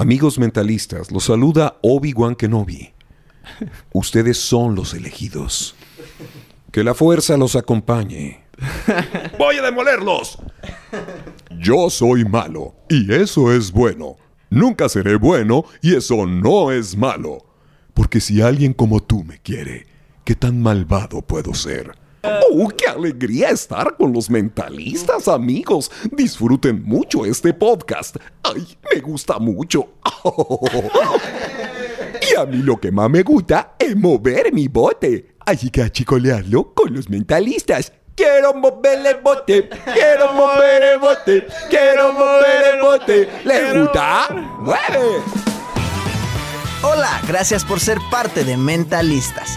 Amigos mentalistas, los saluda Obi-Wan Kenobi. Ustedes son los elegidos. Que la fuerza los acompañe. ¡Voy a demolerlos! Yo soy malo, y eso es bueno. Nunca seré bueno, y eso no es malo. Porque si alguien como tú me quiere, ¿qué tan malvado puedo ser? ¡Oh, qué alegría estar con los mentalistas, amigos! Disfruten mucho este podcast. ¡Ay, me gusta mucho! Y a mí lo que más me gusta es mover mi bote. Así que a chicolearlo con los mentalistas. Quiero mover el bote, quiero mover el bote, quiero mover el bote. ¿Les gusta? ¡Mueve! Hola, gracias por ser parte de Mentalistas.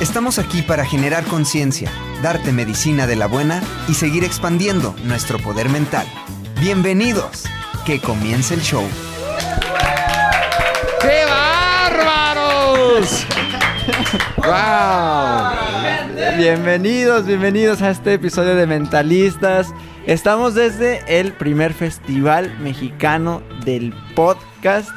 Estamos aquí para generar conciencia, darte medicina de la buena y seguir expandiendo nuestro poder mental. Bienvenidos. Que comience el show. ¡Qué bárbaros! ¡Wow! Bienvenidos, bienvenidos a este episodio de Mentalistas. Estamos desde el primer festival mexicano del podcast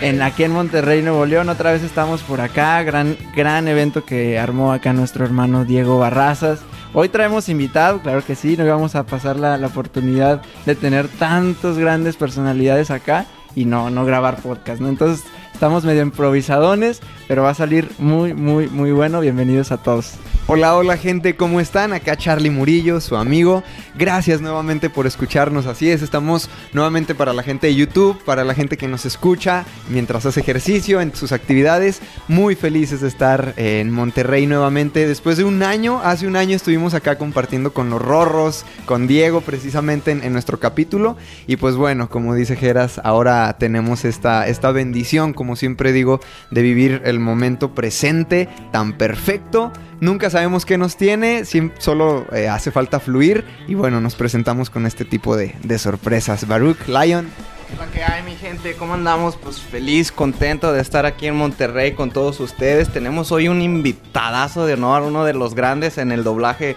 en aquí en Monterrey, Nuevo León. Otra vez estamos por acá. Gran, gran evento que armó acá nuestro hermano Diego Barrazas. Hoy traemos invitado, claro que sí, nos vamos a pasar la, la oportunidad de tener tantos grandes personalidades acá y no, no grabar podcast, ¿no? Entonces estamos medio improvisadones, pero va a salir muy, muy, muy bueno. Bienvenidos a todos. Hola, hola gente, ¿cómo están? Acá Charlie Murillo, su amigo. Gracias nuevamente por escucharnos. Así es, estamos nuevamente para la gente de YouTube, para la gente que nos escucha mientras hace ejercicio, en sus actividades. Muy felices de estar en Monterrey nuevamente. Después de un año, hace un año estuvimos acá compartiendo con los Rorros, con Diego precisamente en, en nuestro capítulo. Y pues bueno, como dice Geras, ahora tenemos esta, esta bendición, como siempre digo, de vivir el momento presente tan perfecto. Nunca sabemos qué nos tiene, solo eh, hace falta fluir y bueno, nos presentamos con este tipo de, sorpresas. Baruch, Lion, Hola, ¿qué hay, mi gente? ¿Cómo andamos? Pues feliz, contento de estar aquí en Monterrey con todos ustedes. Tenemos hoy un invitadazo de honor, uno de los grandes en el doblaje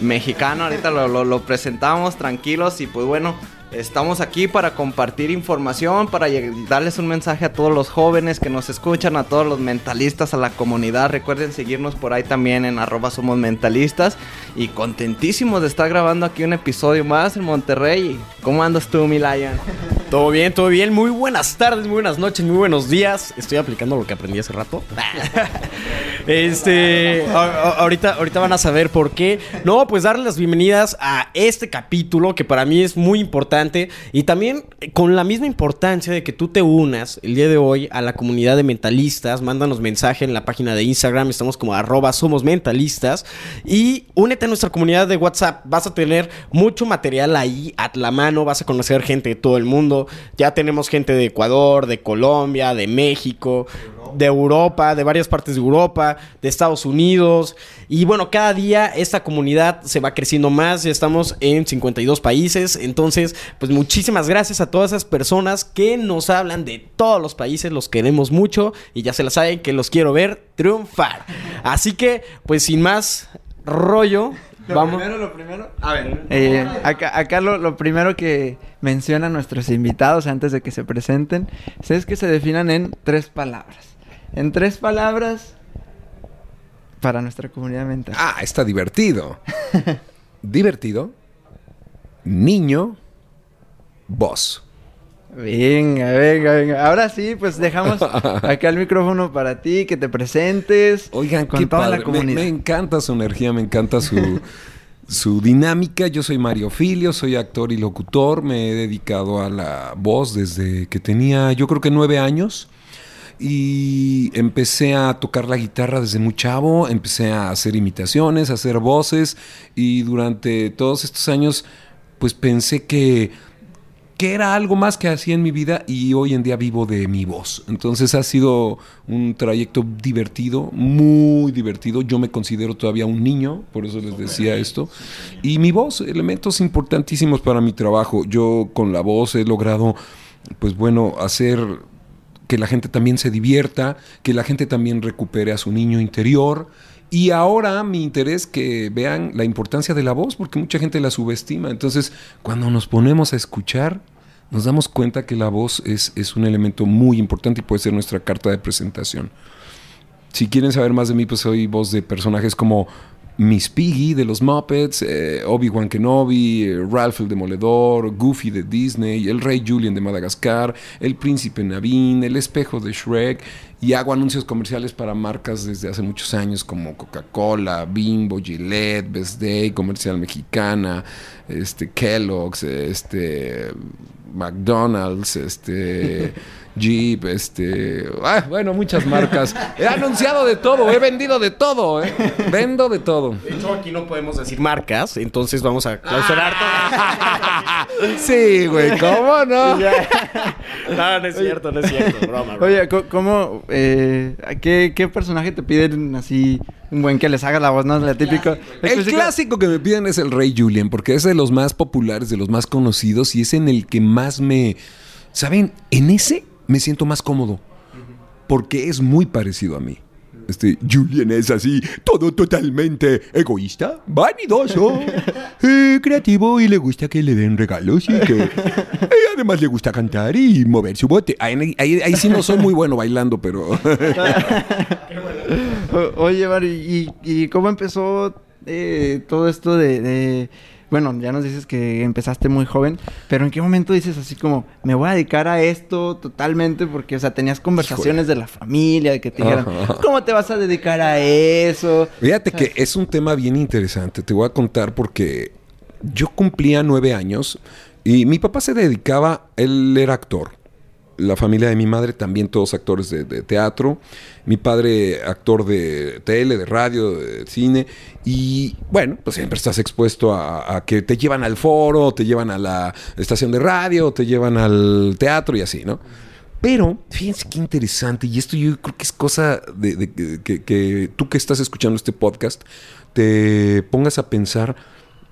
mexicano. Ahorita lo presentamos tranquilos y pues bueno, estamos aquí para compartir información, para darles un mensaje a todos los jóvenes que nos escuchan, a todos los mentalistas, a la comunidad. Recuerden seguirnos por ahí también en arroba somos mentalistas. Y contentísimos de estar grabando aquí un episodio más en Monterrey. ¿Cómo andas tú, mi Lion? Todo bien, todo bien. Muy buenas tardes, muy buenas noches, muy buenos días. Estoy aplicando lo que aprendí hace rato. este, ahorita, ahorita van a saber por qué. No, pues darles las bienvenidas a este capítulo que para mí es muy importante y también con la misma importancia de que tú te unas el día de hoy a la comunidad de mentalistas. Mándanos mensaje en la página de Instagram, estamos como arroba somos mentalistas y únete a nuestra comunidad de WhatsApp. Vas a tener mucho material ahí a la mano, vas a conocer gente de todo el mundo. Ya tenemos gente de Ecuador, de Colombia, de México, de Europa, de varias partes de Europa, de Estados Unidos. Y bueno, cada día esta comunidad se va creciendo más. Ya estamos en 52 países. Entonces, pues muchísimas gracias a todas esas personas que nos hablan de todos los países. Los queremos mucho y ya se la saben que los quiero ver triunfar. Así que, pues sin más rollo, Vamos. Primero, lo primero. A ver. eh, acá acá lo, lo primero que mencionan nuestros invitados antes de que se presenten es que se definan en tres palabras. En tres palabras para nuestra comunidad mental. Ah, está divertido. divertido. Niño. Voz. Venga, venga, venga. Ahora sí, pues dejamos acá el micrófono para ti, que te presentes. Oigan, con qué toda padre. la Me- comunidad. Me, encanta su energía, me encanta su, su dinámica. Yo soy Mario Filio, soy actor y locutor. Me he dedicado a la voz desde que tenía, yo creo que nueve años. Y empecé a tocar la guitarra desde muy chavo, empecé a hacer imitaciones, a hacer voces y durante todos estos años pues pensé que que era algo más que hacía en mi vida y hoy en día vivo de mi voz. Entonces ha sido un trayecto divertido, muy divertido. Yo me considero todavía un niño, por eso les decía esto. Y mi voz, elementos importantísimos para mi trabajo. Yo con la voz he logrado, pues bueno, hacer que la gente también se divierta, que la gente también recupere a su niño interior. Y ahora mi interés que vean la importancia de la voz, porque mucha gente la subestima. Entonces, cuando nos ponemos a escuchar, nos damos cuenta que la voz es, es un elemento muy importante y puede ser nuestra carta de presentación. Si quieren saber más de mí, pues soy voz de personajes como Miss Piggy de los Muppets, eh, Obi-Wan Kenobi, eh, Ralph el Demoledor, Goofy de Disney, el Rey Julian de Madagascar, el Príncipe Naveen, el Espejo de Shrek y hago anuncios comerciales para marcas desde hace muchos años como Coca-Cola, Bimbo, Gillette, Best Day, Comercial Mexicana, este Kellogg's, este McDonald's, este Jeep, este, ah, bueno, muchas marcas. He anunciado de todo, he vendido de todo, ¿eh? vendo de todo. De hecho, aquí no podemos decir marcas, entonces vamos a clausurar Sí, güey, ¿cómo no? no, no es cierto, no es cierto. Broma, broma. Oye, ¿cómo, eh, qué, qué personaje te piden así un buen que les haga la voz, no? La típica. El clásico que me piden es el Rey Julian, porque es de los más populares, de los más conocidos y es en el que más me... ¿Saben? En ese me siento más cómodo, porque es muy parecido a mí. Este, Julian es así, todo totalmente egoísta, vanidoso, eh, creativo y le gusta que le den regalos y que y además le gusta cantar y mover su bote. Ahí, ahí- ahí sí no soy muy bueno bailando, pero... Oye, Mario, ¿y, y cómo empezó eh, todo esto de, de- Bueno, ya nos dices que empezaste muy joven, pero ¿en qué momento dices así como, me voy a dedicar a esto totalmente? Porque, o sea, tenías conversaciones de la familia, de que te dijeran, Ajá. ¿cómo te vas a dedicar a eso? Fíjate que es un tema bien interesante. Te voy a contar porque yo cumplía nueve años y mi papá se dedicaba, él era actor. La familia de mi madre también todos actores de, teatro. Mi padre actor de tele, de radio, de cine. Y bueno, pues siempre estás expuesto a, que te llevan al foro, te llevan a la estación de radio, te llevan al teatro y así, ¿no? Pero, fíjense qué interesante, y esto yo creo que es cosa de, que- que tú que estás escuchando este podcast, te pongas a pensar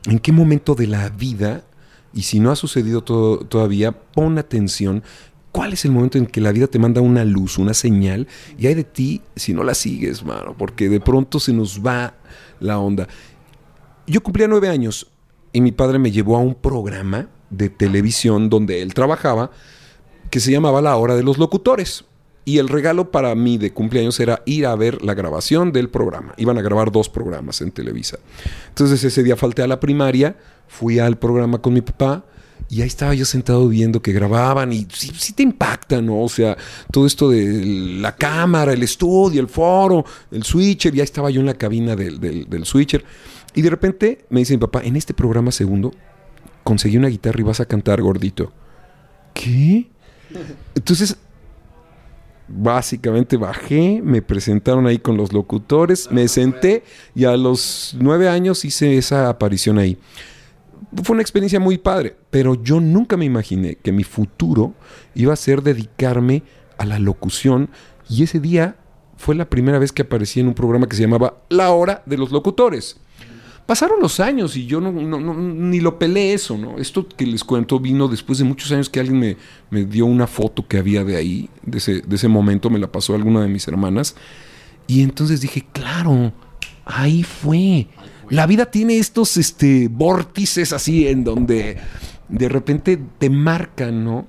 en qué momento de la vida, y si no ha sucedido todo- todavía, pon atención. ¿Cuál es el momento en que la vida te manda una luz, una señal? Y hay de ti si no la sigues, mano, porque de pronto se nos va la onda. Yo cumplía nueve años y mi padre me llevó a un programa de televisión donde él trabajaba que se llamaba La Hora de los Locutores. Y el regalo para mí de cumpleaños era ir a ver la grabación del programa. Iban a grabar dos programas en Televisa. Entonces ese día falté a la primaria, fui al programa con mi papá y ahí estaba yo sentado viendo que grababan y sí, te impacta, ¿no? O sea, todo esto de la cámara, el estudio, el foro, el switcher, y ahí estaba yo en la cabina del, del, del switcher. Y de repente me dice mi papá, en este programa segundo conseguí una guitarra y vas a cantar gordito. ¿Qué? Entonces, básicamente bajé, me presentaron ahí con los locutores, me senté y a los nueve años hice esa aparición ahí. Fue una experiencia muy padre, pero yo nunca me imaginé que mi futuro iba a ser dedicarme a la locución y ese día fue la primera vez que aparecí en un programa que se llamaba La Hora de los Locutores. Pasaron los años y yo no, ni lo pelé eso, ¿no? Esto que les cuento vino después de muchos años que alguien me, me dio una foto que había de ahí, de ese, de ese momento, me la pasó alguna de mis hermanas. Y entonces dije, claro, ahí fue. La vida tiene estos este, vórtices así en donde de repente te marcan, ¿no?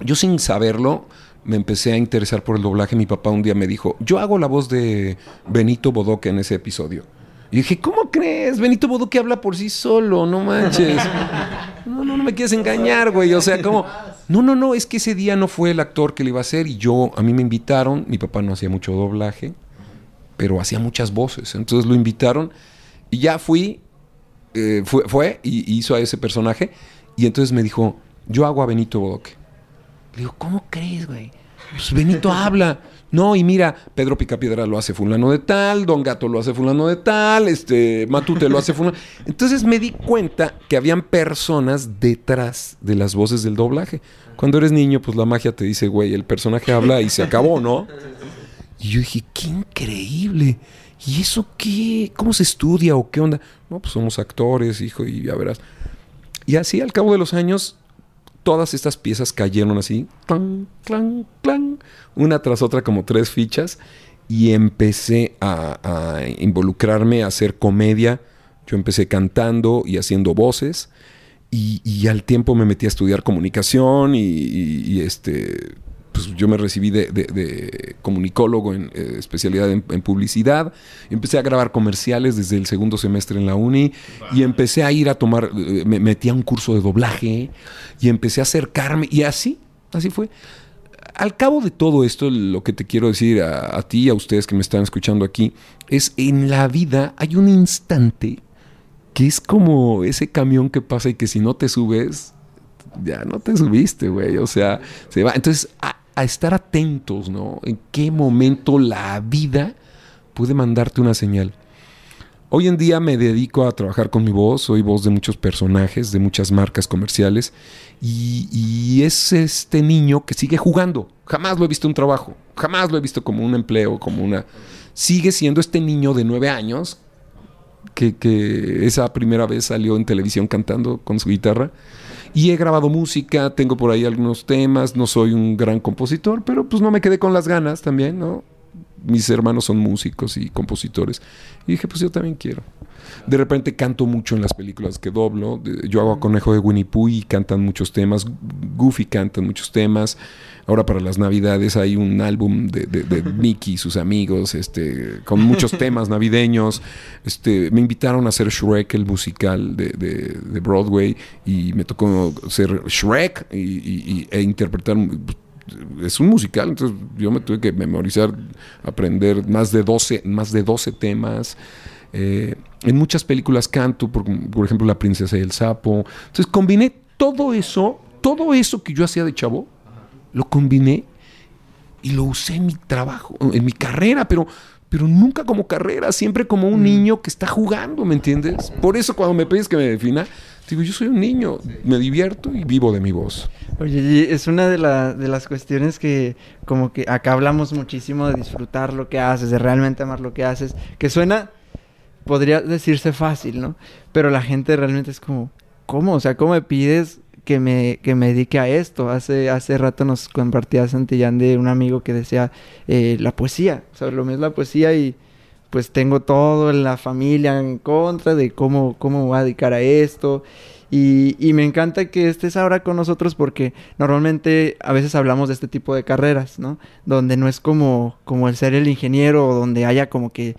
Yo sin saberlo me empecé a interesar por el doblaje. Mi papá un día me dijo, yo hago la voz de Benito Bodoque en ese episodio. Y dije, ¿cómo crees? Benito Bodoque habla por sí solo, no manches. No, no, no me quieres engañar, güey. O sea, como... No, no, no, es que ese día no fue el actor que le iba a hacer y yo, a mí me invitaron, mi papá no hacía mucho doblaje, pero hacía muchas voces. Entonces lo invitaron y ya fui, eh, fue, y hizo a ese personaje y entonces me dijo, yo hago a Benito Bodoque. Le digo, ¿cómo crees, güey? Pues Benito habla. No, y mira, Pedro Picapiedra lo hace fulano de tal, Don Gato lo hace fulano de tal, este, Matute lo hace fulano. Entonces me di cuenta que habían personas detrás de las voces del doblaje. Cuando eres niño, pues la magia te dice, güey, el personaje habla y se acabó, ¿no? Y yo dije, qué increíble. ¿Y eso qué? ¿Cómo se estudia o qué onda? No, pues somos actores, hijo, y ya verás. Y así al cabo de los años todas estas piezas cayeron así, clan, clan, clan, una tras otra como tres fichas, y empecé a, involucrarme, a hacer comedia. Yo empecé cantando y haciendo voces, y, al tiempo me metí a estudiar comunicación y, y este pues yo me recibí de, de, de comunicólogo en eh, especialidad en, en, publicidad. Empecé a grabar comerciales desde el segundo semestre en la uni y empecé a ir a tomar, eh, me metí a un curso de doblaje y empecé a acercarme y así, así fue. Al cabo de todo esto, lo que te quiero decir a, a ti y a ustedes que me están escuchando aquí, es en la vida hay un instante que es como ese camión que pasa y que si no te subes, ya no te subiste, güey. O sea, se va. Entonces, a, a, estar atentos, ¿no? En qué momento la vida puede mandarte una señal. Hoy en día me dedico a trabajar con mi voz, soy voz de muchos personajes, de muchas marcas comerciales, y, y, es este niño que sigue jugando. Jamás lo he visto un trabajo, jamás lo he visto como un empleo, como una... Sigue siendo este niño de nueve años que, que esa primera vez salió en televisión cantando con su guitarra. Y he grabado música, tengo por ahí algunos temas, no soy un gran compositor, pero pues no me quedé con las ganas también, ¿no? Mis hermanos son músicos y compositores. Y dije, pues yo también quiero. De repente canto mucho en las películas que doblo. Yo hago a Conejo de Winnie Pooh y cantan muchos temas. Goofy cantan muchos temas. Ahora para las navidades hay un álbum de, de, de Mickey y sus amigos, este, con muchos temas navideños. Este, me invitaron a hacer Shrek, el musical de, de Broadway, y me tocó ser Shrek y, y, e interpretar es un musical, entonces yo me tuve que memorizar, aprender más de 12, más de 12 temas. Eh, en muchas películas canto, por, por, ejemplo, La princesa y el sapo. Entonces combiné todo eso, todo eso que yo hacía de chavo, lo combiné y lo usé en mi trabajo, en mi carrera, pero, pero nunca como carrera, siempre como un niño que está jugando, ¿me entiendes? Por eso cuando me pides que me defina, digo, yo soy un niño, me divierto y vivo de mi voz. Oye, es una de, de las cuestiones que como que acá hablamos muchísimo de disfrutar lo que haces, de realmente amar lo que haces, que suena, podría decirse fácil, ¿no? Pero la gente realmente es como, ¿cómo? O sea, ¿cómo me pides que me, que me dedique a esto. Hace, hace rato nos compartía Santillán de un amigo que decía eh, la poesía, o sea, lo mismo es la poesía y pues tengo todo en la familia en contra de cómo, cómo me voy a dedicar a esto. Y, y, me encanta que estés ahora con nosotros porque normalmente a veces hablamos de este tipo de carreras, ¿no? Donde no es como, como el ser el ingeniero o donde haya como que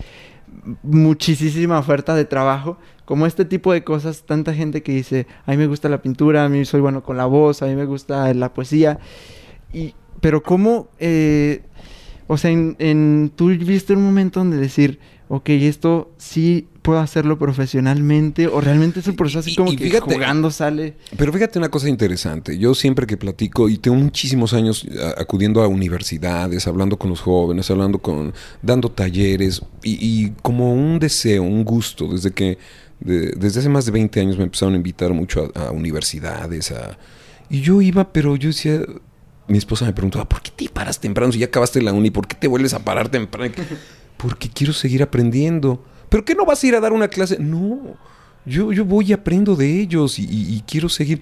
muchísima oferta de trabajo, como este tipo de cosas, tanta gente que dice, a mí me gusta la pintura, a mí soy bueno con la voz, a mí me gusta la poesía, y, pero cómo, eh, o sea, en, en, tú viste un momento donde decir, ok, esto sí puedo hacerlo profesionalmente o realmente es un proceso así como y, y que fíjate, jugando sale. Pero fíjate una cosa interesante, yo siempre que platico y tengo muchísimos años acudiendo a universidades, hablando con los jóvenes, hablando con, dando talleres y, y como un deseo, un gusto, desde que de, desde hace más de 20 años me empezaron a invitar mucho a, a universidades, a, y yo iba, pero yo decía, mi esposa me preguntaba, ¿por qué te paras temprano si ya acabaste la uni? ¿Por qué te vuelves a parar temprano? Porque quiero seguir aprendiendo. ¿Pero qué no vas a ir a dar una clase? No, yo, yo voy y aprendo de ellos y, y, y quiero seguir,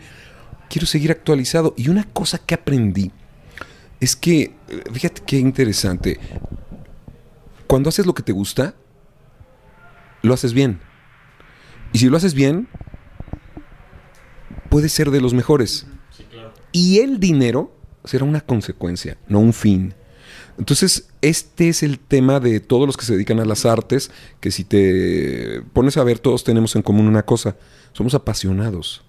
quiero seguir actualizado. Y una cosa que aprendí es que, fíjate qué interesante, cuando haces lo que te gusta, lo haces bien. Y si lo haces bien, puedes ser de los mejores. Y el dinero será una consecuencia, no un fin. Entonces, este es el tema de todos los que se dedican a las artes, que si te pones a ver, todos tenemos en común una cosa, somos apasionados.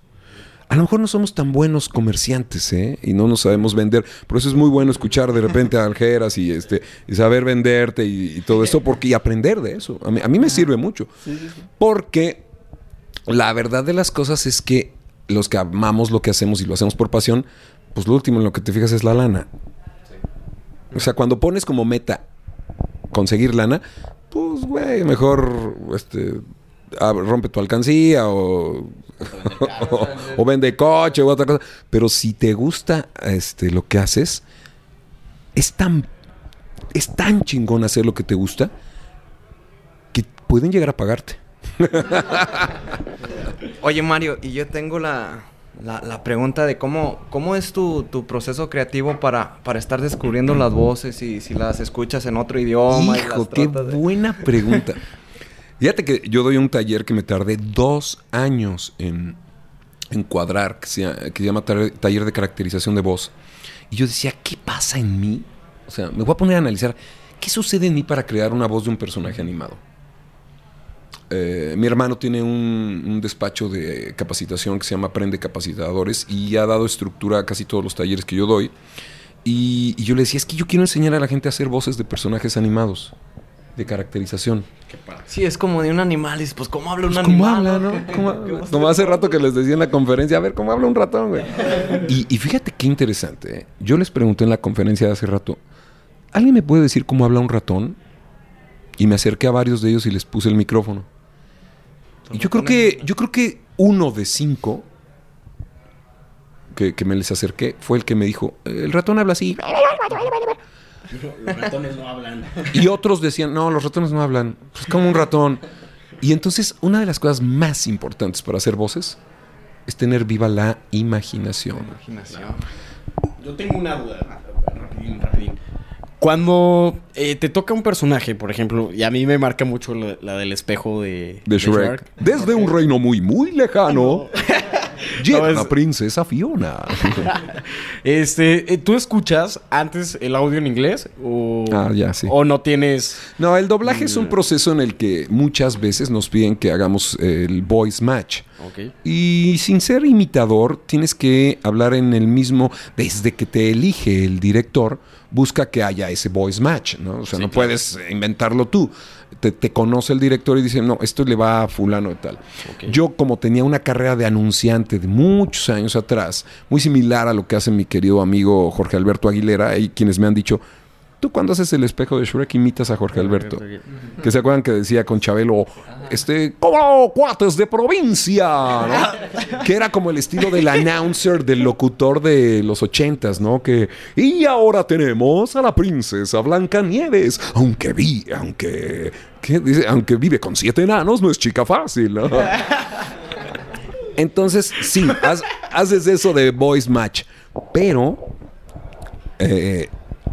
A lo mejor no somos tan buenos comerciantes, ¿eh? Y no nos sabemos vender. Por eso es muy bueno escuchar de repente a Aljeras y, este, y saber venderte y, y todo esto, porque, y aprender de eso. A mí, a mí me sirve mucho. Porque la verdad de las cosas es que los que amamos lo que hacemos y lo hacemos por pasión, pues lo último en lo que te fijas es la lana. O sea, cuando pones como meta conseguir lana, pues, güey, mejor este, ah, rompe tu alcancía o, o, o vende coche o otra cosa. Pero si te gusta este, lo que haces, es tan, es tan chingón hacer lo que te gusta que pueden llegar a pagarte. Oye, Mario, y yo tengo la, la, la pregunta de cómo, cómo es tu, tu proceso creativo para, para estar descubriendo las voces y si las escuchas en otro idioma. y Hijo, qué de- buena pregunta. Fíjate que yo doy un taller que me tardé dos años en encuadrar, que se, llama- que se llama taller de caracterización de voz. Y yo decía, ¿qué pasa en mí? O sea, me voy a poner a analizar, ¿qué sucede en mí para crear una voz de un personaje animado? Eh, mi hermano tiene un, un despacho de capacitación que se llama Aprende Capacitadores y ha dado estructura a casi todos los talleres que yo doy. Y, y yo le decía, es que yo quiero enseñar a la gente a hacer voces de personajes animados, de caracterización. Sí, es como de un animal. Pues, ¿cómo habla un Pues, ¿Cómo animal? habla, no? ¿Qué- ¿Cómo- qué- qué- Como hace rato que les decía en la conferencia, a ver, ¿cómo habla un ratón, güey? Y, y fíjate qué interesante. ¿eh? Yo les pregunté en la conferencia de hace rato, ¿alguien me puede decir cómo habla un ratón? Y me acerqué a varios de ellos y les puse el micrófono. Y yo creo que, yo creo que uno de cinco que, que me les acerqué fue el que me dijo, el ratón habla así. Los ratones no hablan. Y otros decían, no, los ratones no hablan. Es como un ratón. Y entonces, una de las cosas más importantes para hacer voces es tener viva la imaginación. Imaginación. Yo tengo una duda. Rapidín, rapidín. Cuando eh, te toca un personaje, por ejemplo, y a mí me marca mucho la, la del espejo de, De Shrek. Desde un reino muy, muy lejano, llega No, es- la princesa Fiona. Este, eh, ¿tú escuchas antes el audio en inglés o, Ah, ya, sí. o no tienes No, el doblaje es un proceso en el que muchas veces nos piden que hagamos el voice match. Y sin ser imitador, tienes que hablar en el mismo, desde que te elige el director, busca que haya ese voice match, ¿no? O sea, no puedes inventarlo tú. Te, te conoce el director y dice, no, esto le va a fulano de tal. Yo, como tenía una carrera de anunciante de muchos años atrás, muy similar a lo que hace mi querido amigo Jorge Alberto Aguilera, hay quienes me han dicho, tú cuando haces el espejo de Shrek imitas a Jorge Alberto. Que se acuerdan que decía con Chabelo, este, como cuates de provincia, ¿no? que era como el estilo del announcer, del locutor de los ochentas, ¿no? Que, y ahora tenemos a la princesa Blancanieves, aunque vi, aunque, ¿qué dice? Aunque vive con siete enanos, no es chica fácil, ¿no? Entonces, sí, haz- haces eso de voice match, pero eh,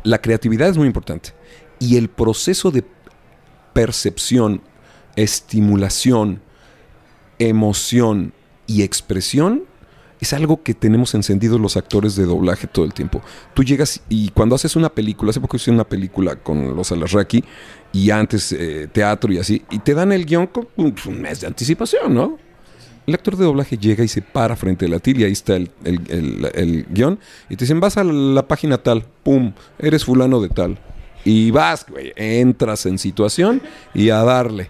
la creatividad es muy importante. Y el proceso de percepción, estimulación, emoción y expresión es algo que tenemos encendidos los actores de doblaje todo el tiempo. Tú llegas y cuando haces una película, hace poco hice una película con los Alarraqui y antes eh, teatro y así, y te dan el guion con un un mes de anticipación, ¿no? El actor de doblaje llega y se para frente a la til y ahí está el, el- el- el guion. Y te dicen, vas a la página tal, pum, eres fulano de tal. Y vas, güey, entras en situación y a darle.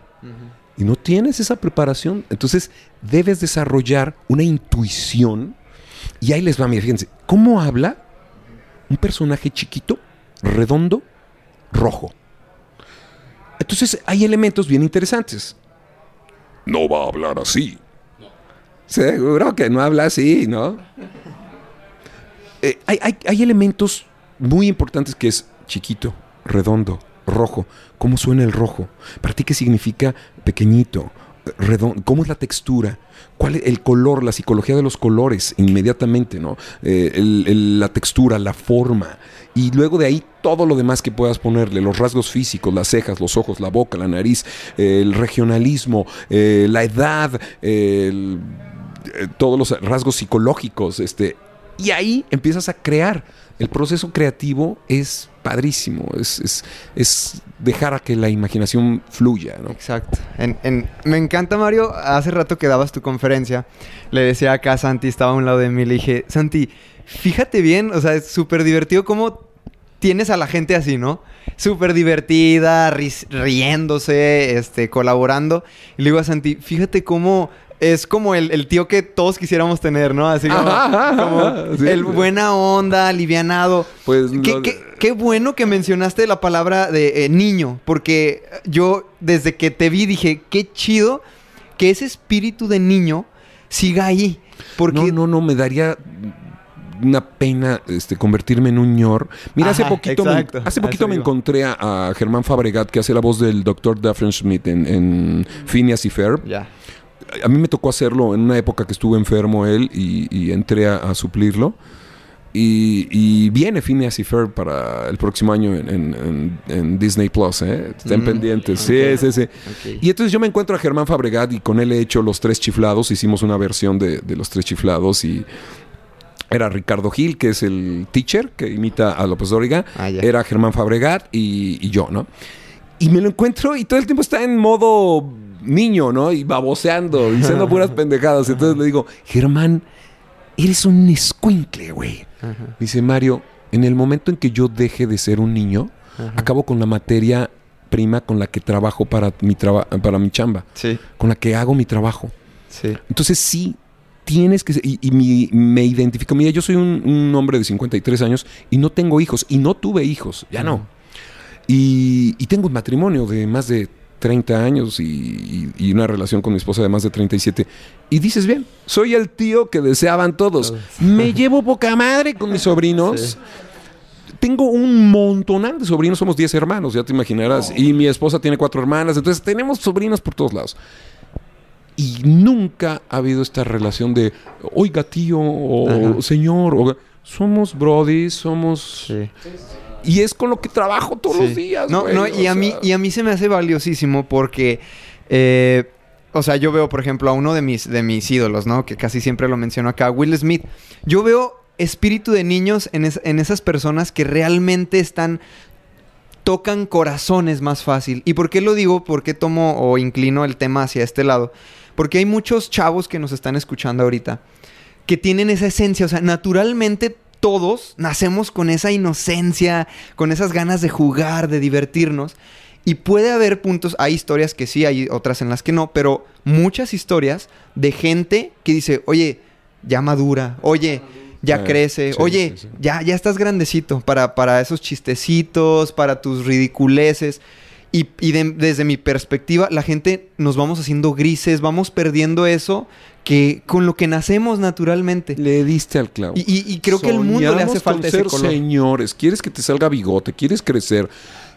Y no tienes esa preparación. Entonces debes desarrollar una intuición. Y ahí les va, mira, fíjense, ¿cómo habla un personaje chiquito, redondo, rojo? Entonces hay elementos bien interesantes. No va a hablar así. Seguro que no habla así, ¿no? Eh, hay, hay- hay elementos muy importantes que es chiquito, redondo, rojo. ¿Cómo suena el rojo? ¿Para ti qué significa pequeñito? redon- cómo es la textura, cuál es el color, la psicología de los colores inmediatamente, ¿no? Eh, la textura, la forma. Y luego de ahí todo lo demás que puedas ponerle, los rasgos físicos, las cejas, los ojos, la boca, la nariz, el regionalismo, eh, la edad, el- eh, todos los rasgos psicológicos, este, y ahí empiezas a crear. El proceso creativo es padrísimo, es, es- dejar a que la imaginación fluya, ¿no? Exacto. Me encanta, Mario. Hace rato que dabas tu conferencia, le decía acá a Santi, estaba a un lado de mí, le dije, Santi, fíjate bien, o sea, es súper divertido cómo tienes a la gente así, ¿no? Súper divertida, ris- riéndose, este, colaborando. Y le digo a Santi, fíjate cómo es como el, el tío que todos quisiéramos tener, ¿no? Así como, Ajá, ajá, como ajá, sí. el buena onda, alivianado. Pues Qué, lo- qué- qué bueno que mencionaste la palabra de eh, niño, porque yo desde que te vi dije, qué chido que ese espíritu de niño siga ahí. Porque No, no, no, me daría una pena este, convertirme en un ñor. Mira, hace poquito, me, hace poquito me iba. encontré a, a Germán Fabregat, que hace la voz del Dr. Daphne Schmidt en, en Phineas y Ferb. Ya. A mí me tocó hacerlo en una época que estuvo enfermo él y, y entré a, a suplirlo. Y, y viene Phineas y Ferb para el próximo año en, en- en- en Disney Plus, ¿eh? Estén Mm, pendientes. Sí, sí, sí. Y entonces yo me encuentro a Germán Fabregat y con él he hecho Los Tres Chiflados. Hicimos una versión de, de Los Tres Chiflados y era Ricardo Gil, que es el teacher que imita a López Dóriga. Ah. Era Germán Fabregat y, y yo, ¿no? Y me lo encuentro y todo el tiempo está en modo niño, ¿no? Y baboseando, diciendo puras pendejadas. Entonces le digo, Germán, eres un escuincle, güey. Dice Mario, en el momento en que yo deje de ser un niño, acabo con la materia prima con la que trabajo para mi, traba- para mi chamba, Sí, con la que hago mi trabajo. sí. Entonces sí, tienes que... ser- Y, y mi- me identifico. Mira, yo soy un, un hombre de 53 años y no tengo hijos. Y no tuve hijos, ya no. Y, y tengo un matrimonio de más de 30 años y, y- y una relación con mi esposa de más de 37. Y dices bien, soy el tío que deseaban todos. Me llevo poca madre con mis sobrinos. Tengo un montonal de sobrinos, somos 10 hermanos, ya te imaginarás. Y mi esposa tiene cuatro hermanas, entonces tenemos sobrinos por todos lados. Y nunca ha habido esta relación de, oiga tío, o Ajá. señor, o, somos brody, somos... Sí. Y es con lo que trabajo todos los días. No, güey, no, y a, mí, y a mí se me hace valiosísimo porque, eh, o sea, yo veo, por ejemplo, a uno de mis, de mis ídolos, ¿no? Que casi siempre lo menciono acá, Will Smith. Yo veo espíritu de niños en, es- en esas personas que realmente están tocan corazones más fácil. ¿Y por qué lo digo? ¿Por qué tomo o inclino el tema hacia este lado? Porque hay muchos chavos que nos están escuchando ahorita que tienen esa esencia, o sea, naturalmente todos nacemos con esa inocencia, con esas ganas de jugar, de divertirnos. Y puede haber puntos, hay historias que sí, hay otras en las que no, pero muchas historias de gente que dice, oye, ya madura, oye, ya crece, sí, oye, sí, sí. ya, ya estás grandecito para, para esos chistecitos, para tus ridiculeces. Y, y de- desde mi perspectiva, la gente nos vamos haciendo grises, vamos perdiendo eso que con lo que nacemos naturalmente. Le diste al clavo. Y, y- y creo que al mundo le hace falta con ese ser color. señores. Quieres que te salga bigote, quieres crecer.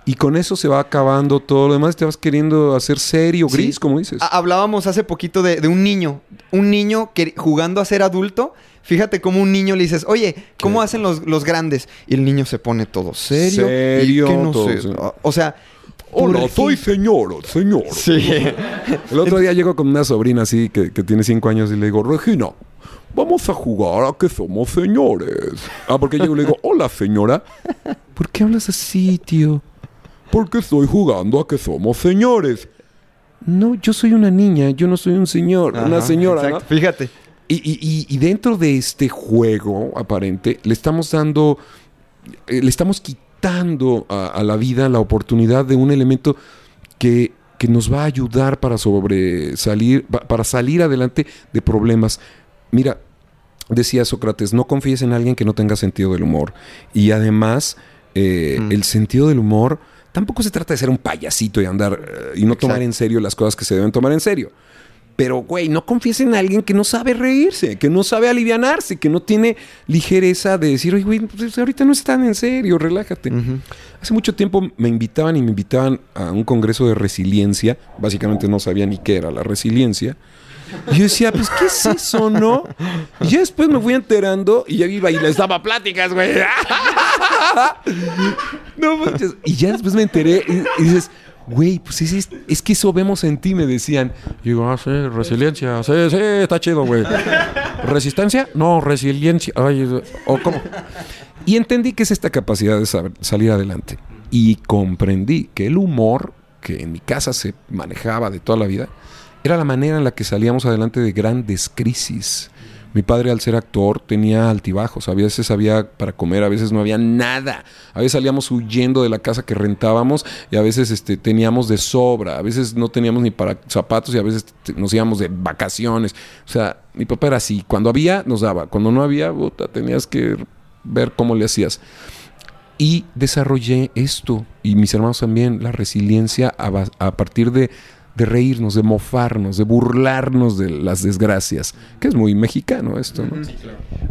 Y con eso se va acabando todo lo demás. Te vas queriendo hacer serio, Sí. gris, como dices. Ha- Hablábamos hace poquito de, de un niño. Un niño que jugando a ser adulto. Fíjate cómo un niño le dices, oye, ¿cómo ¿Qué? hacen los, los grandes? Y el niño se pone todo serio. Serio, y que no todo sé. O sea. Hola, soy señor, señor. Sí. El otro día llego con una sobrina así que, que tiene cinco años y le digo, Regina, vamos a jugar a que somos señores. Ah, porque yo le digo, hola señora. ¿Por qué hablas así, tío? Porque estoy jugando a que somos señores. No, yo soy una niña, yo no soy un señor, una señora. exacto. ¿no? Fíjate. Y, y- y- y dentro de este juego aparente, le estamos dando, eh, le estamos quitando a, a la vida la oportunidad de un elemento que, que nos va a ayudar para sobresalir, pa- para salir adelante de problemas. Mira, decía Sócrates, no confíes en alguien que no tenga sentido del humor. Y además, eh, Mm. el sentido del humor tampoco se trata de ser un payasito y andar eh, y no tomar en serio las cosas que se deben tomar en serio. Pero, güey, no confíes en alguien que no sabe reírse, que no sabe alivianarse, que no tiene ligereza de decir, oye, güey, pues ahorita no es tan en serio, relájate. Hace mucho tiempo me invitaban y me invitaban a un congreso de resiliencia. Básicamente no sabía ni qué era la resiliencia. Y yo decía, pues, ¿qué es eso, no? Y ya después me fui enterando y ya iba y les daba pláticas, güey. No manches. Y ya después me enteré y, y dices, güey, pues es, que eso vemos en ti, me decían. Y digo, ah, sí, resiliencia. Sí, sí, está chido, güey. ¿Resistencia? No, resiliencia. Ay, ¿o cómo? Y entendí que es esta capacidad de salir adelante. Y comprendí que el humor que en mi casa se manejaba de toda la vida era la manera en la que salíamos adelante de grandes crisis. Mi padre, al ser actor, tenía altibajos. A veces había para comer, a veces no había nada. A veces salíamos huyendo de la casa que rentábamos y a veces este, teníamos de sobra. A veces no teníamos ni para zapatos y a veces nos íbamos de vacaciones. O sea, mi papá era así. Cuando había, nos daba. Cuando no había, puta, tenías que ver cómo le hacías. Y desarrollé esto, y mis hermanos también, la resiliencia a, a partir de, de reírnos, de mofarnos, de burlarnos de las desgracias, que es muy mexicano esto, ¿no?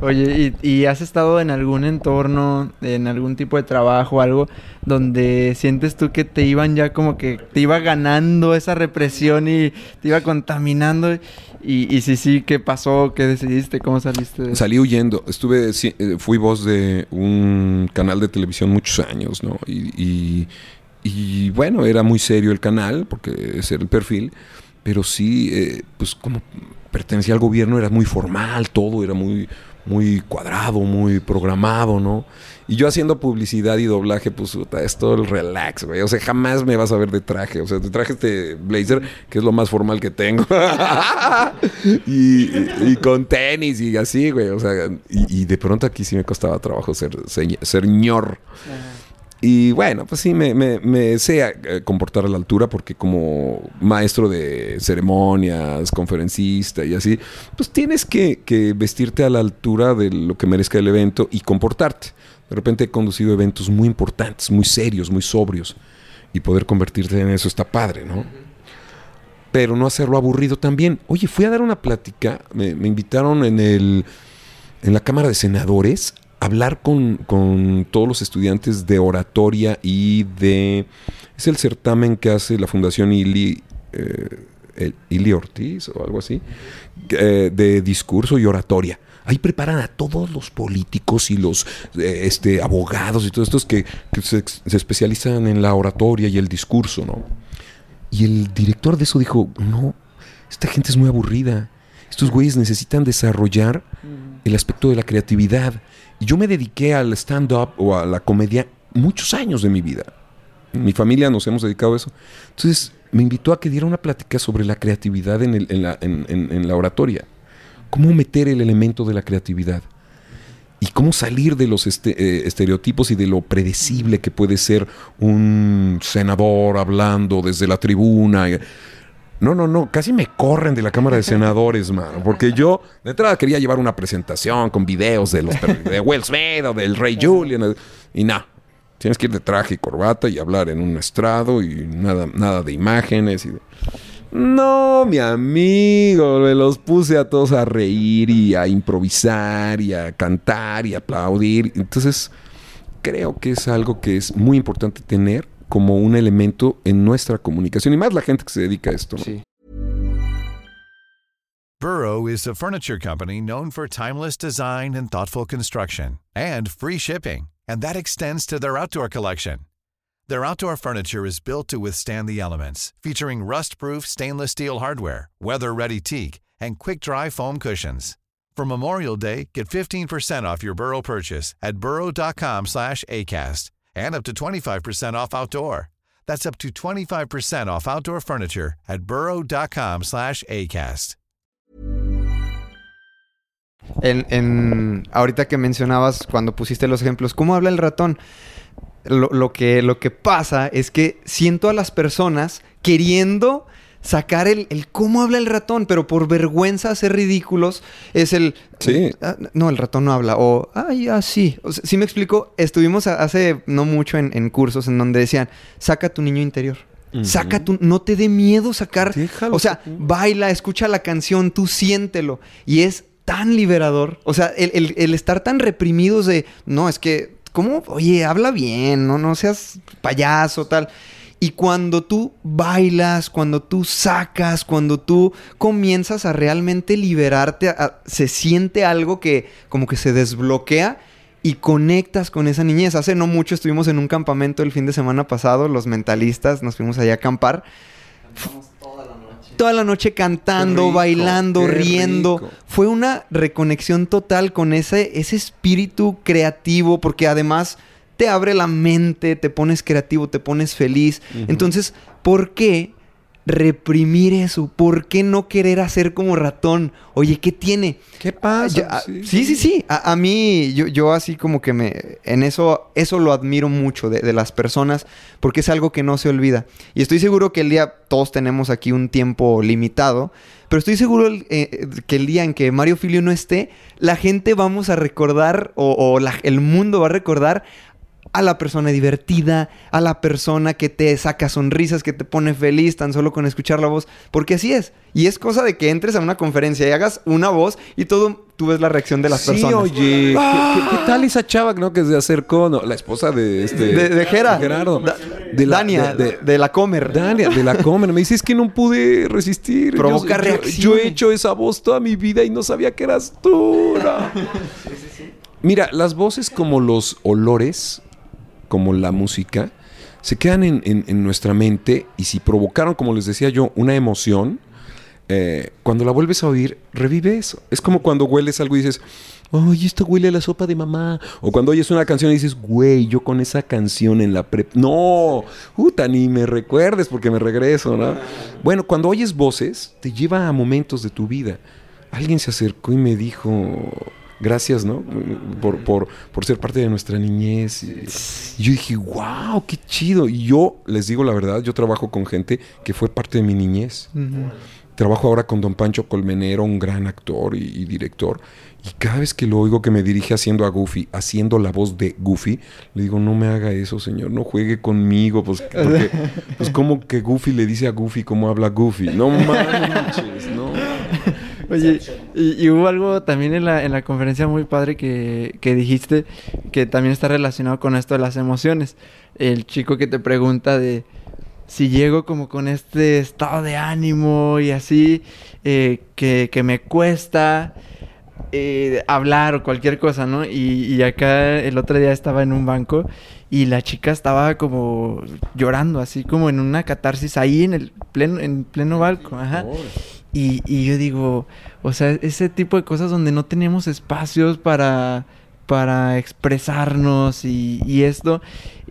Oye, ¿y, y has estado en algún entorno, en algún tipo de trabajo, algo, donde sientes tú que te iban ya como que te iba ganando esa represión y te iba contaminando? Y, y si sí, ¿qué pasó? ¿Qué decidiste? ¿Cómo saliste de eso? Salí huyendo, estuve, sí, eh, fui voz de un canal de televisión muchos años, ¿no? Y, y- y, bueno, era muy serio el canal, porque ese era el perfil, pero sí, eh, pues como pertenecía al gobierno era muy formal, todo era muy, muy cuadrado, muy programado, ¿no? Y yo haciendo publicidad y doblaje, pues es todo el relax, güey. O sea, jamás me vas a ver de traje. O sea, te traje este blazer, que es lo más formal que tengo. y, con tenis y así, güey. O sea, y, de pronto aquí sí me costaba trabajo ser se- señor. Y bueno, pues sí, me, me- sé eh, comportar a la altura porque como maestro de ceremonias, conferencista y así, pues tienes que, que vestirte a la altura de lo que merezca el evento y comportarte. De repente he conducido eventos muy importantes, muy serios, muy sobrios. Y poder convertirte en eso está padre, ¿no? Pero no hacerlo aburrido también. Oye, fui a dar una plática, me, me invitaron en el en la Cámara de Senadores hablar con, con todos los estudiantes de oratoria y de... Es el certamen que hace la Fundación Ili, eh, Ili Ortiz o algo así, eh, de discurso y oratoria. Ahí preparan a todos los políticos y los eh, este, abogados y todos estos que, que se, se especializan en la oratoria y el discurso, ¿no? Y el director de eso dijo, no, esta gente es muy aburrida. Estos güeyes necesitan desarrollar el aspecto de la creatividad. Yo me dediqué al stand-up o a la comedia muchos años de mi vida. Mi familia nos hemos dedicado a eso. Entonces me invitó a que diera una plática sobre la creatividad en, la, oratoria. Cómo meter el elemento de la creatividad. Y cómo salir de los este- eh, estereotipos y de lo predecible que puede ser un senador hablando desde la tribuna. No, no, no, casi me corren de la Cámara de Senadores, mano. Porque yo, de entrada, quería llevar una presentación con videos de los de Will Smith o del Rey Julian. Y nada, tienes que ir de traje y corbata y hablar en un estrado y nada, nada de imágenes. Y de- No, mi amigo, me los puse a todos a reír y a improvisar y a cantar y a aplaudir. Entonces, creo que es algo que es muy importante tener como un elemento en nuestra comunicación y más la gente que se dedica a esto. ¿no? Sí. Burrow is a furniture company known for timeless design and thoughtful construction and free shipping, and that extends to their outdoor collection. Their outdoor furniture is built to withstand the elements, featuring rust-proof stainless steel hardware, weather-ready teak, and quick-dry foam cushions. For Memorial Day, get 15% off your Burrow purchase at burrow.com slash ACAST and up to 25% off outdoor. That's up to 25% off outdoor furniture at slash ACAST. En, en- ahorita que mencionabas cuando pusiste los ejemplos, ¿cómo habla el ratón? Lo, lo que, lo que pasa es que siento a las personas queriendo sacar el, el cómo habla el ratón, pero por vergüenza hacer ridículos es el... Sí. "Ah, no, el ratón no habla. O, ay, así. O sea, sí me explico. Estuvimos a- hace no mucho en, en cursos en donde decían, saca tu niño interior. Saca tu... No te dé miedo sacar... Déjalo o sea, baila, escucha la canción, tú siéntelo. Y es tan liberador. O sea, el, el- el estar tan reprimidos de, no, es que ¿cómo? Oye, habla bien, no, no seas payaso, tal. Y cuando tú bailas, cuando tú sacas, cuando tú comienzas a realmente liberarte, a- se siente algo que como que se desbloquea y conectas con esa niñez. Hace no mucho estuvimos en un campamento el fin de semana pasado, los mentalistas, nos fuimos allá a acampar. Toda la noche cantando, Qué rico, bailando, qué riendo. rico. Fue una reconexión total con ese, ese espíritu creativo, porque además te abre la mente, te pones creativo, te pones feliz. Entonces, ¿por qué reprimir eso? ¿Por qué no querer hacer como ratón? Oye, ¿qué tiene? ¿Qué pasa? Ya, sí, sí, sí. A, a mí, yo, yo así como que me... En eso, eso lo admiro mucho de, de las personas, porque es algo que no se olvida. Y estoy seguro que el día, todos tenemos aquí un tiempo limitado, pero estoy seguro el- eh, que el día en que Mario Filio no esté, la gente vamos a recordar, o, o la- el mundo va a recordar a la persona divertida, a la persona que te saca sonrisas, que te pone feliz tan solo con escuchar la voz, porque así es. Y es cosa de que entres a una conferencia y hagas una voz y todo tú ves la reacción de las sí, personas. oye, ¿qué, qué- qué tal esa chava ¿no? que se acercó? No, la esposa de este... De, de Jera. Gerardo. Da- De la- Dania, de- de, de la Comer. Dania, de la Comer. Me dice, es que no pude resistir. Provoca yo, yo- he hecho esa voz toda mi vida y no sabía que eras tú. no. Mira, las voces como los olores, como la música, se quedan en, nuestra mente y si provocaron, como les decía yo, una emoción, eh, cuando la vuelves a oír, revive eso. Es como cuando hueles algo y dices, ¡ay, esto huele a la sopa de mamá! O cuando oyes una canción y dices, güey, yo con esa canción en la prep... ¡No! ¡Puta, ni me recuerdes porque me regreso, ¿no? Bueno, cuando oyes voces, te lleva a momentos de tu vida. Alguien se acercó y me dijo... Gracias, ¿no? Por, por, por ser parte de nuestra niñez. Y, yo dije, wow, qué chido. Y yo, les digo la verdad, yo trabajo con gente que fue parte de mi niñez. Trabajo ahora con don Pancho Colmenero, un gran actor y, y director. Y cada vez que lo oigo que me dirige haciendo a Goofy, haciendo la voz de Goofy, le digo, no me haga eso, señor, no juegue conmigo. Pues, porque, pues como que Goofy le dice a Goofy cómo habla Goofy. No manches, no. Oye, y, y hubo algo también en la, en la conferencia muy padre que, que dijiste que también está relacionado con esto de las emociones. El chico que te pregunta de si llego como con este estado de ánimo y así, eh, que, que me cuesta eh, hablar o cualquier cosa, ¿no? Y, y acá el otro día estaba en un banco y la chica estaba como llorando, así como en una catarsis ahí en el pleno, en pleno balco, ajá. Y, yo digo, o sea, ese tipo de cosas donde no tenemos espacios para, para expresarnos y, esto.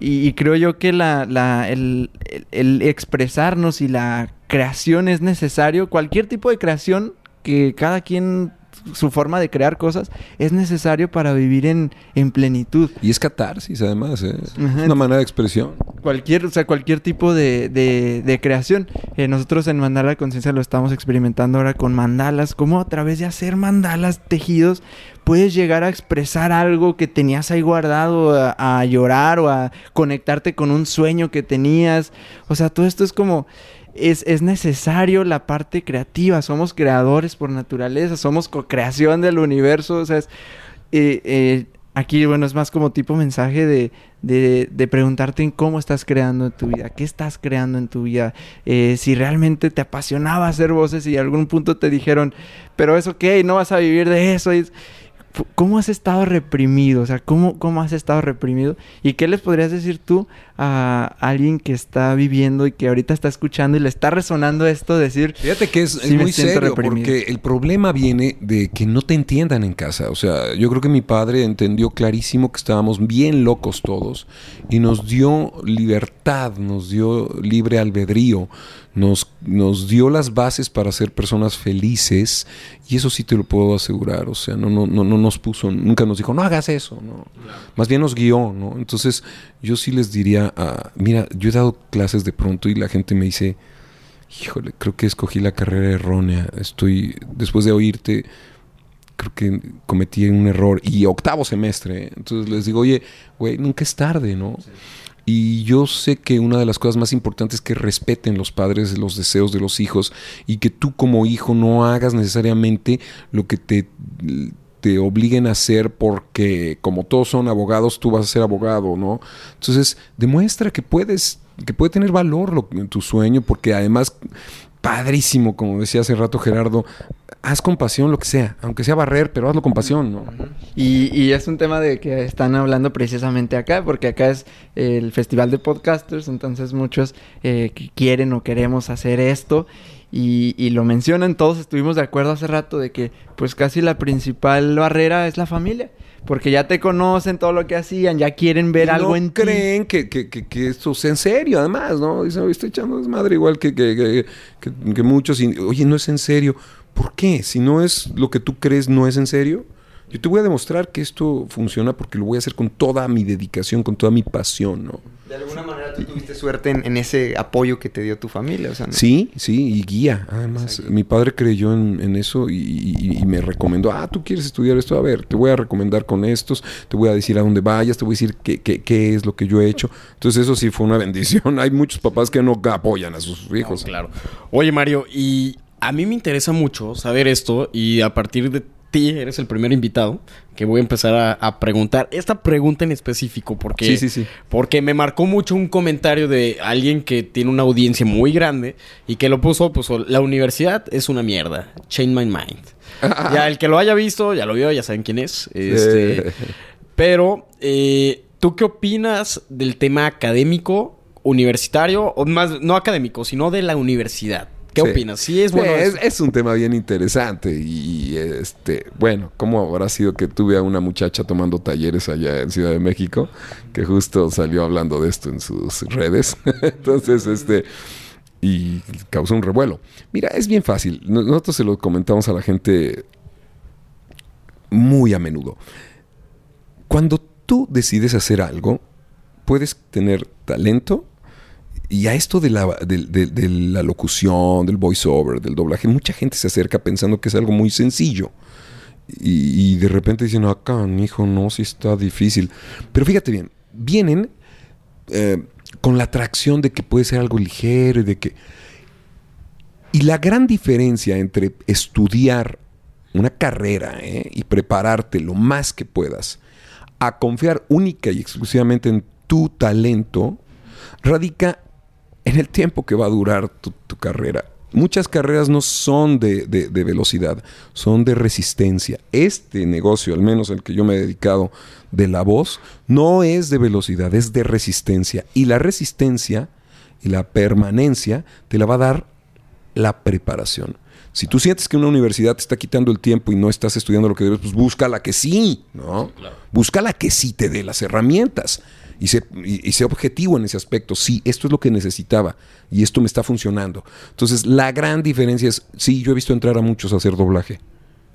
Y, creo yo que la, el- el expresarnos y la creación es necesario. Cualquier tipo de creación que cada quien su forma de crear cosas es necesario para vivir en, en plenitud. Y es catarsis, además. ¿eh? Es Ajá. una manera de expresión. Cualquier, o sea, cualquier tipo de, de- de creación. Eh, nosotros en Mandala Conciencia lo estamos experimentando ahora con mandalas. Cómo a través de hacer mandalas tejidos puedes llegar a expresar algo que tenías ahí guardado, a, a llorar o a conectarte con un sueño que tenías. O sea, todo esto es como... Es, es necesario la parte creativa. Somos creadores por naturaleza. Somos co-creación del universo. O sea, es, eh, eh, aquí, bueno, es más como tipo mensaje de, de, de preguntarte en cómo estás creando en tu vida, qué estás creando en tu vida, eh, si realmente te apasionaba hacer voces y a algún punto te dijeron, pero es ok, no vas a vivir de eso. ¿Cómo has estado reprimido? O sea, ¿cómo, ¿cómo has estado reprimido? ¿Y qué les podrías decir tú a alguien que está viviendo y que ahorita está escuchando y le está resonando esto? Decir, Fíjate que es, Sí muy serio reprimido. porque el problema viene de que no te entiendan en casa. O sea, yo creo que mi padre entendió clarísimo que estábamos bien locos todos y nos dio libertad, nos dio libre albedrío, nos, nos dio las bases para ser personas felices y eso sí te lo puedo asegurar. O sea, no, no, no, no nos puso, nunca nos dijo, no hagas eso. No. Más bien nos guió, ¿no? Entonces yo sí les diría, ah, mira, yo he dado clases de pronto y la gente me dice, híjole, creo que escogí la carrera errónea. Estoy, después de oírte, creo que cometí un error. Y octavo semestre. ¿eh? Entonces les digo, oye, güey, nunca es tarde, ¿no? Y yo sé que una de las cosas más importantes es que respeten los padres los deseos de los hijos y que tú como hijo no hagas necesariamente lo que te te obliguen a hacer porque como todos son abogados, tú vas a ser abogado, ¿no? Entonces, demuestra que puedes, que puede tener valor lo, tu sueño, porque además, padrísimo, como decía hace rato Gerardo, haz con pasión lo que sea, aunque sea barrer, pero hazlo con pasión, ¿no? Y, y, es un tema de que están hablando precisamente acá, porque acá es el Festival de Podcasters, entonces muchos eh, quieren o queremos hacer esto. Y, y, lo mencionan, todos estuvimos de acuerdo hace rato de que pues casi la principal barrera es la familia. Porque ya te conocen todo lo que hacían, ya quieren ver y algo no en creen que, que, que, que, esto sea en serio, además, ¿no? Dicen, estoy echando desmadre igual que, que, que muchos. Y, oye, no es en serio. ¿Por qué? Si no es lo que tú crees, no es en serio. Yo te voy a demostrar que esto funciona porque lo voy a hacer con toda mi dedicación, con toda mi pasión, ¿no? De alguna manera tú tuviste suerte en, en ese apoyo que te dio tu familia, o sea, ¿no? Sí, sí, y guía, además. Mi padre creyó en, en eso y, y, y, me recomendó, ah, tú quieres estudiar esto, a ver, te voy a recomendar con estos, te voy a decir a dónde vayas, te voy a decir qué, qué, qué es lo que yo he hecho. Entonces eso sí fue una bendición. Hay muchos papás que no apoyan a sus hijos. No, claro. Oye, Mario, y a mí me interesa mucho saber esto y a partir de ti eres el primer invitado que voy a empezar a, a, preguntar esta pregunta en específico porque sí, sí, sí. porque me marcó mucho un comentario de alguien que tiene una audiencia muy grande y que lo puso pues la universidad es una mierda change my mind ya el que lo haya visto ya lo vio ya saben quién es este, pero eh, tú qué opinas del tema académico universitario o más no académico sino de la universidad ¿Qué sí. opinas? Sí, es bueno. Es, es, un tema bien interesante. Y este, bueno, ¿cómo habrá sido que tuve a una muchacha tomando talleres allá en Ciudad de México? Que justo salió hablando de esto en sus redes. Entonces, este. Y causó un revuelo. Mira, es bien fácil. Nosotros se lo comentamos a la gente muy a menudo. Cuando tú decides hacer algo, puedes tener talento y a esto de la, de, la locución, del voiceover, del doblaje, mucha gente se acerca pensando que es algo muy sencillo. Y, de repente dicen, acá, mi hijo, no, si está difícil. Pero fíjate bien, vienen eh, con la atracción de que puede ser algo ligero y de que... Y la gran diferencia entre estudiar una carrera ¿eh? y prepararte lo más que puedas a confiar única y exclusivamente en tu talento radica en el tiempo que va a durar tu, tu carrera. Muchas carreras no son de, de, de, velocidad, son de resistencia. Este negocio, al menos el que yo me he dedicado de la voz, no es de velocidad, es de resistencia. Y la resistencia y la permanencia te la va a dar la preparación. Si tú sientes que una universidad te está quitando el tiempo y no estás estudiando lo que debes, pues busca la que sí, ¿no? Busca la que sí te dé las herramientas y sé, y, y sé, objetivo en ese aspecto. Sí, esto es lo que necesitaba y esto me está funcionando. Entonces, la gran diferencia es, sí, yo he visto entrar a muchos a hacer doblaje.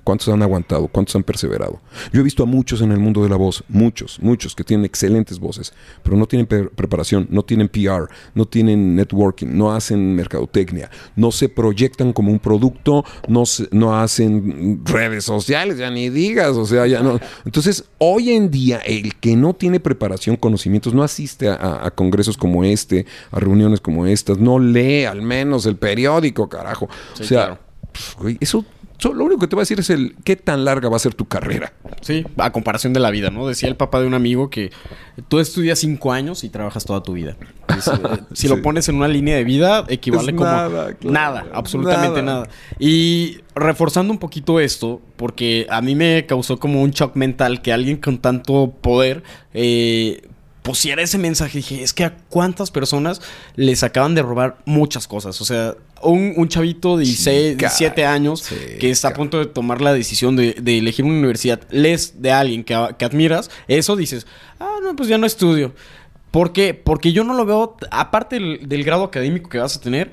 ¿Cuántos han aguantado? ¿Cuántos han perseverado? Yo he visto a muchos en el mundo de la voz, muchos, muchos que tienen excelentes voces, pero no tienen pre preparación, no tienen PR, no tienen networking, no hacen mercadotecnia, no se proyectan como un producto, no, se, no hacen redes sociales, ya ni digas, o sea, ya no. Entonces, hoy en día, el que no tiene preparación, conocimientos, no asiste a, a congresos como este, a reuniones como estas, no lee al menos el periódico, carajo. Sí, o sea, claro. güey, eso lo único que te va a decir es el qué tan larga va a ser tu carrera. Sí, a comparación de la vida, ¿no? Decía el papá de un amigo que tú estudias cinco años y trabajas toda tu vida. Es, eh, si sí. lo pones en una línea de vida, equivale es como nada, claro. nada absolutamente nada. nada. Y reforzando un poquito esto, porque a mí me causó como un shock mental que alguien con tanto poder eh, pusiera ese mensaje. Dije, es que a cuántas personas les acaban de robar muchas cosas. O sea, un, un chavito de 16, 17 años que está a punto de tomar la decisión de, de elegir una universidad, lees de alguien que, que, admiras, eso dices, ah, no, pues ya no estudio. ¿Por qué? Porque yo no lo veo, aparte del, del grado académico que vas a tener,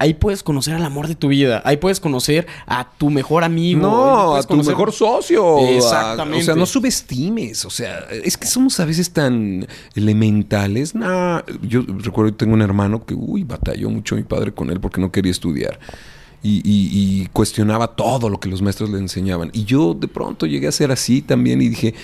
ahí puedes conocer al amor de tu vida. Ahí puedes conocer a tu mejor amigo. No, a tu conocer... mejor socio. Exactamente. A, o sea, no subestimes. O sea, es que somos a veces tan elementales. Nah, yo recuerdo que tengo un hermano que, uy, batalló mucho mi padre con él porque no quería estudiar. Y, y- y cuestionaba todo lo que los maestros le enseñaban. Y yo de pronto llegué a ser así también y dije,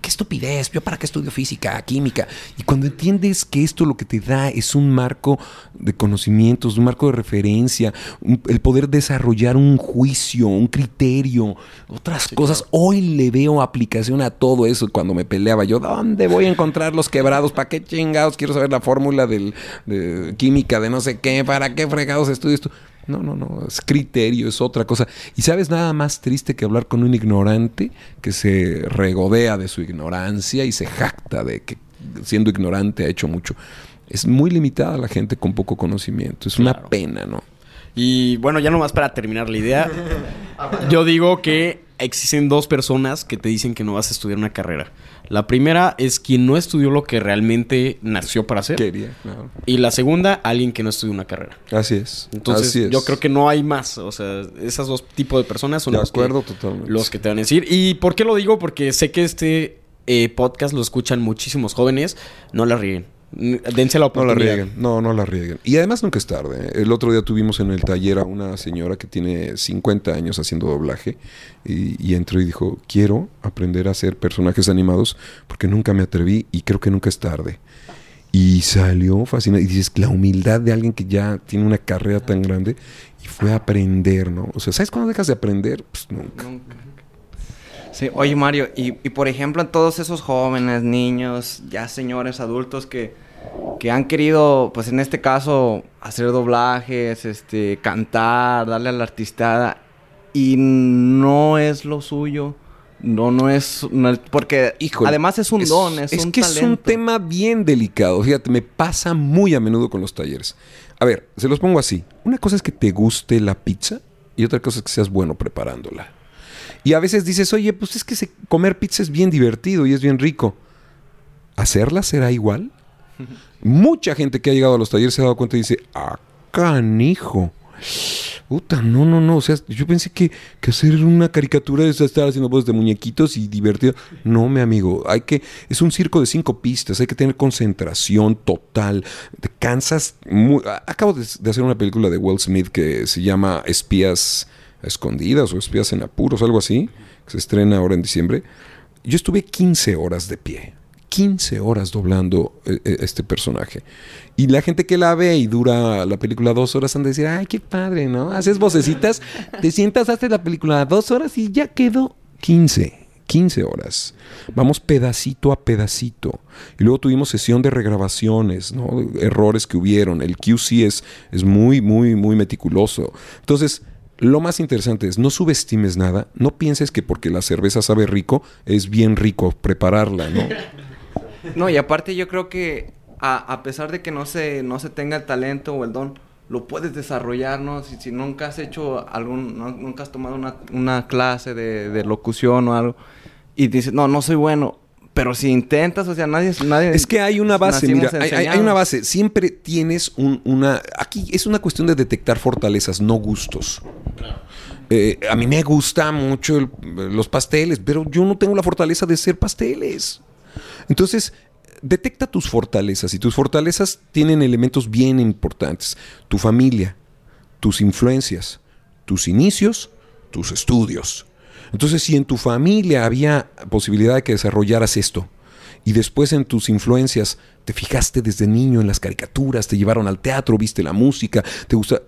qué estupidez, yo para qué estudio física, química. Y cuando entiendes que esto lo que te da es un marco de conocimientos, un marco de referencia, un- el poder desarrollar un juicio, un criterio, otras cosas. Hoy le veo aplicación a todo eso. Cuando me peleaba yo, ¿dónde voy a encontrar los quebrados? ¿Para qué chingados? Quiero saber la fórmula del, de química, de no sé qué, ¿para qué fregados estudio esto? No, no, no, es criterio, es otra cosa. Y sabes nada más triste que hablar con un ignorante que se regodea de su ignorancia y se jacta de que siendo ignorante ha hecho mucho. Es muy limitada la gente con poco conocimiento. Es una pena, ¿no? Y bueno, ya nomás para terminar la idea, yo digo que existen dos personas que te dicen que no vas a estudiar una carrera. La primera es quien no estudió lo que realmente nació para hacer. Quería. Y la segunda, alguien que no estudió una carrera. Así es. Entonces, Así es. yo creo que no hay más. O sea, esos dos tipos de personas son De los, acuerdo, que, totalmente. los que te van a decir. ¿Y por qué lo digo? Porque sé que este eh, podcast lo escuchan muchísimos jóvenes. No la ríen. Dense la No la oportunidad. rieguen, no, no la rieguen. Y además nunca es tarde. ¿eh? El otro día tuvimos en el taller a una señora que tiene 50 años haciendo doblaje y, y entró y dijo, quiero aprender a hacer personajes animados porque nunca me atreví y creo que nunca es tarde. Y salió fascinada. Y dices, la humildad de alguien que ya tiene una carrera tan grande y fue a aprender, ¿no? O sea, ¿sabes cuándo dejas de aprender? Pues nunca. Nunca. Sí, oye Mario, y, y por ejemplo, en todos esos jóvenes, niños, ya señores adultos que, que han querido, pues en este caso, hacer doblajes, este, cantar, darle a la artistada, y no es lo suyo. No, no es. no es- porque Híjole, además es un don, es, un que es un tema bien delicado. Fíjate, me pasa muy a menudo con los talleres. A ver, se los pongo así. Una cosa es que te guste la pizza y otra cosa es que seas bueno preparándola. Y a veces dices, oye, pues es que se- comer pizza es bien divertido y es bien rico. ¿Hacerla será igual? Mucha gente que ha llegado a los talleres se ha dado cuenta y dice, ah, canijo. Puta, no, no, no. O sea, yo pensé que, que hacer una caricatura es estar haciendo voces de muñequitos y divertido. No, mi amigo. Hay que. Es un circo de cinco pistas. Hay que tener concentración total. Te cansas. muy- Acabo de, de hacer una película de Will Smith que se llama Espías Escondidas o Espías en Apuros, algo así. Que se estrena ahora en diciembre. Yo estuve 15 horas de pie. 15 horas doblando eh, eh, este personaje. Y la gente que la ve y dura la película dos horas han de decir, ay, qué padre, ¿no? Haces vocecitas, te sientas, haces la película dos horas y ya quedó 15. 15 horas. Vamos pedacito a pedacito. Y luego tuvimos sesión de regrabaciones, ¿no? Errores que hubieron. El QC es, es muy, muy, muy meticuloso. Entonces, lo más interesante es, no subestimes nada. No pienses que porque la cerveza sabe rico, es bien rico prepararla, ¿no? No, y aparte yo creo que a, a pesar de que no se, no se tenga el talento o el don, lo puedes desarrollar, ¿no? Si, si nunca has hecho algún, no- nunca has tomado una, una clase de, de locución o algo y dices, no, no soy bueno, pero si intentas, o sea, nadie... nadie Es que hay una base, mira, hay, hay- una base. Siempre tienes un- una... Aquí es una cuestión de detectar fortalezas, no gustos. Eh, a mí me gusta mucho los pasteles, pero yo no tengo la fortaleza de ser pasteles. Entonces, detecta tus fortalezas y tus fortalezas tienen elementos bien importantes. Tu familia, tus influencias, tus inicios, tus estudios. Entonces, si en tu familia había posibilidad de que desarrollaras esto, y después en tus influencias te fijaste desde niño en las caricaturas, te llevaron al teatro, viste la música, te gusta...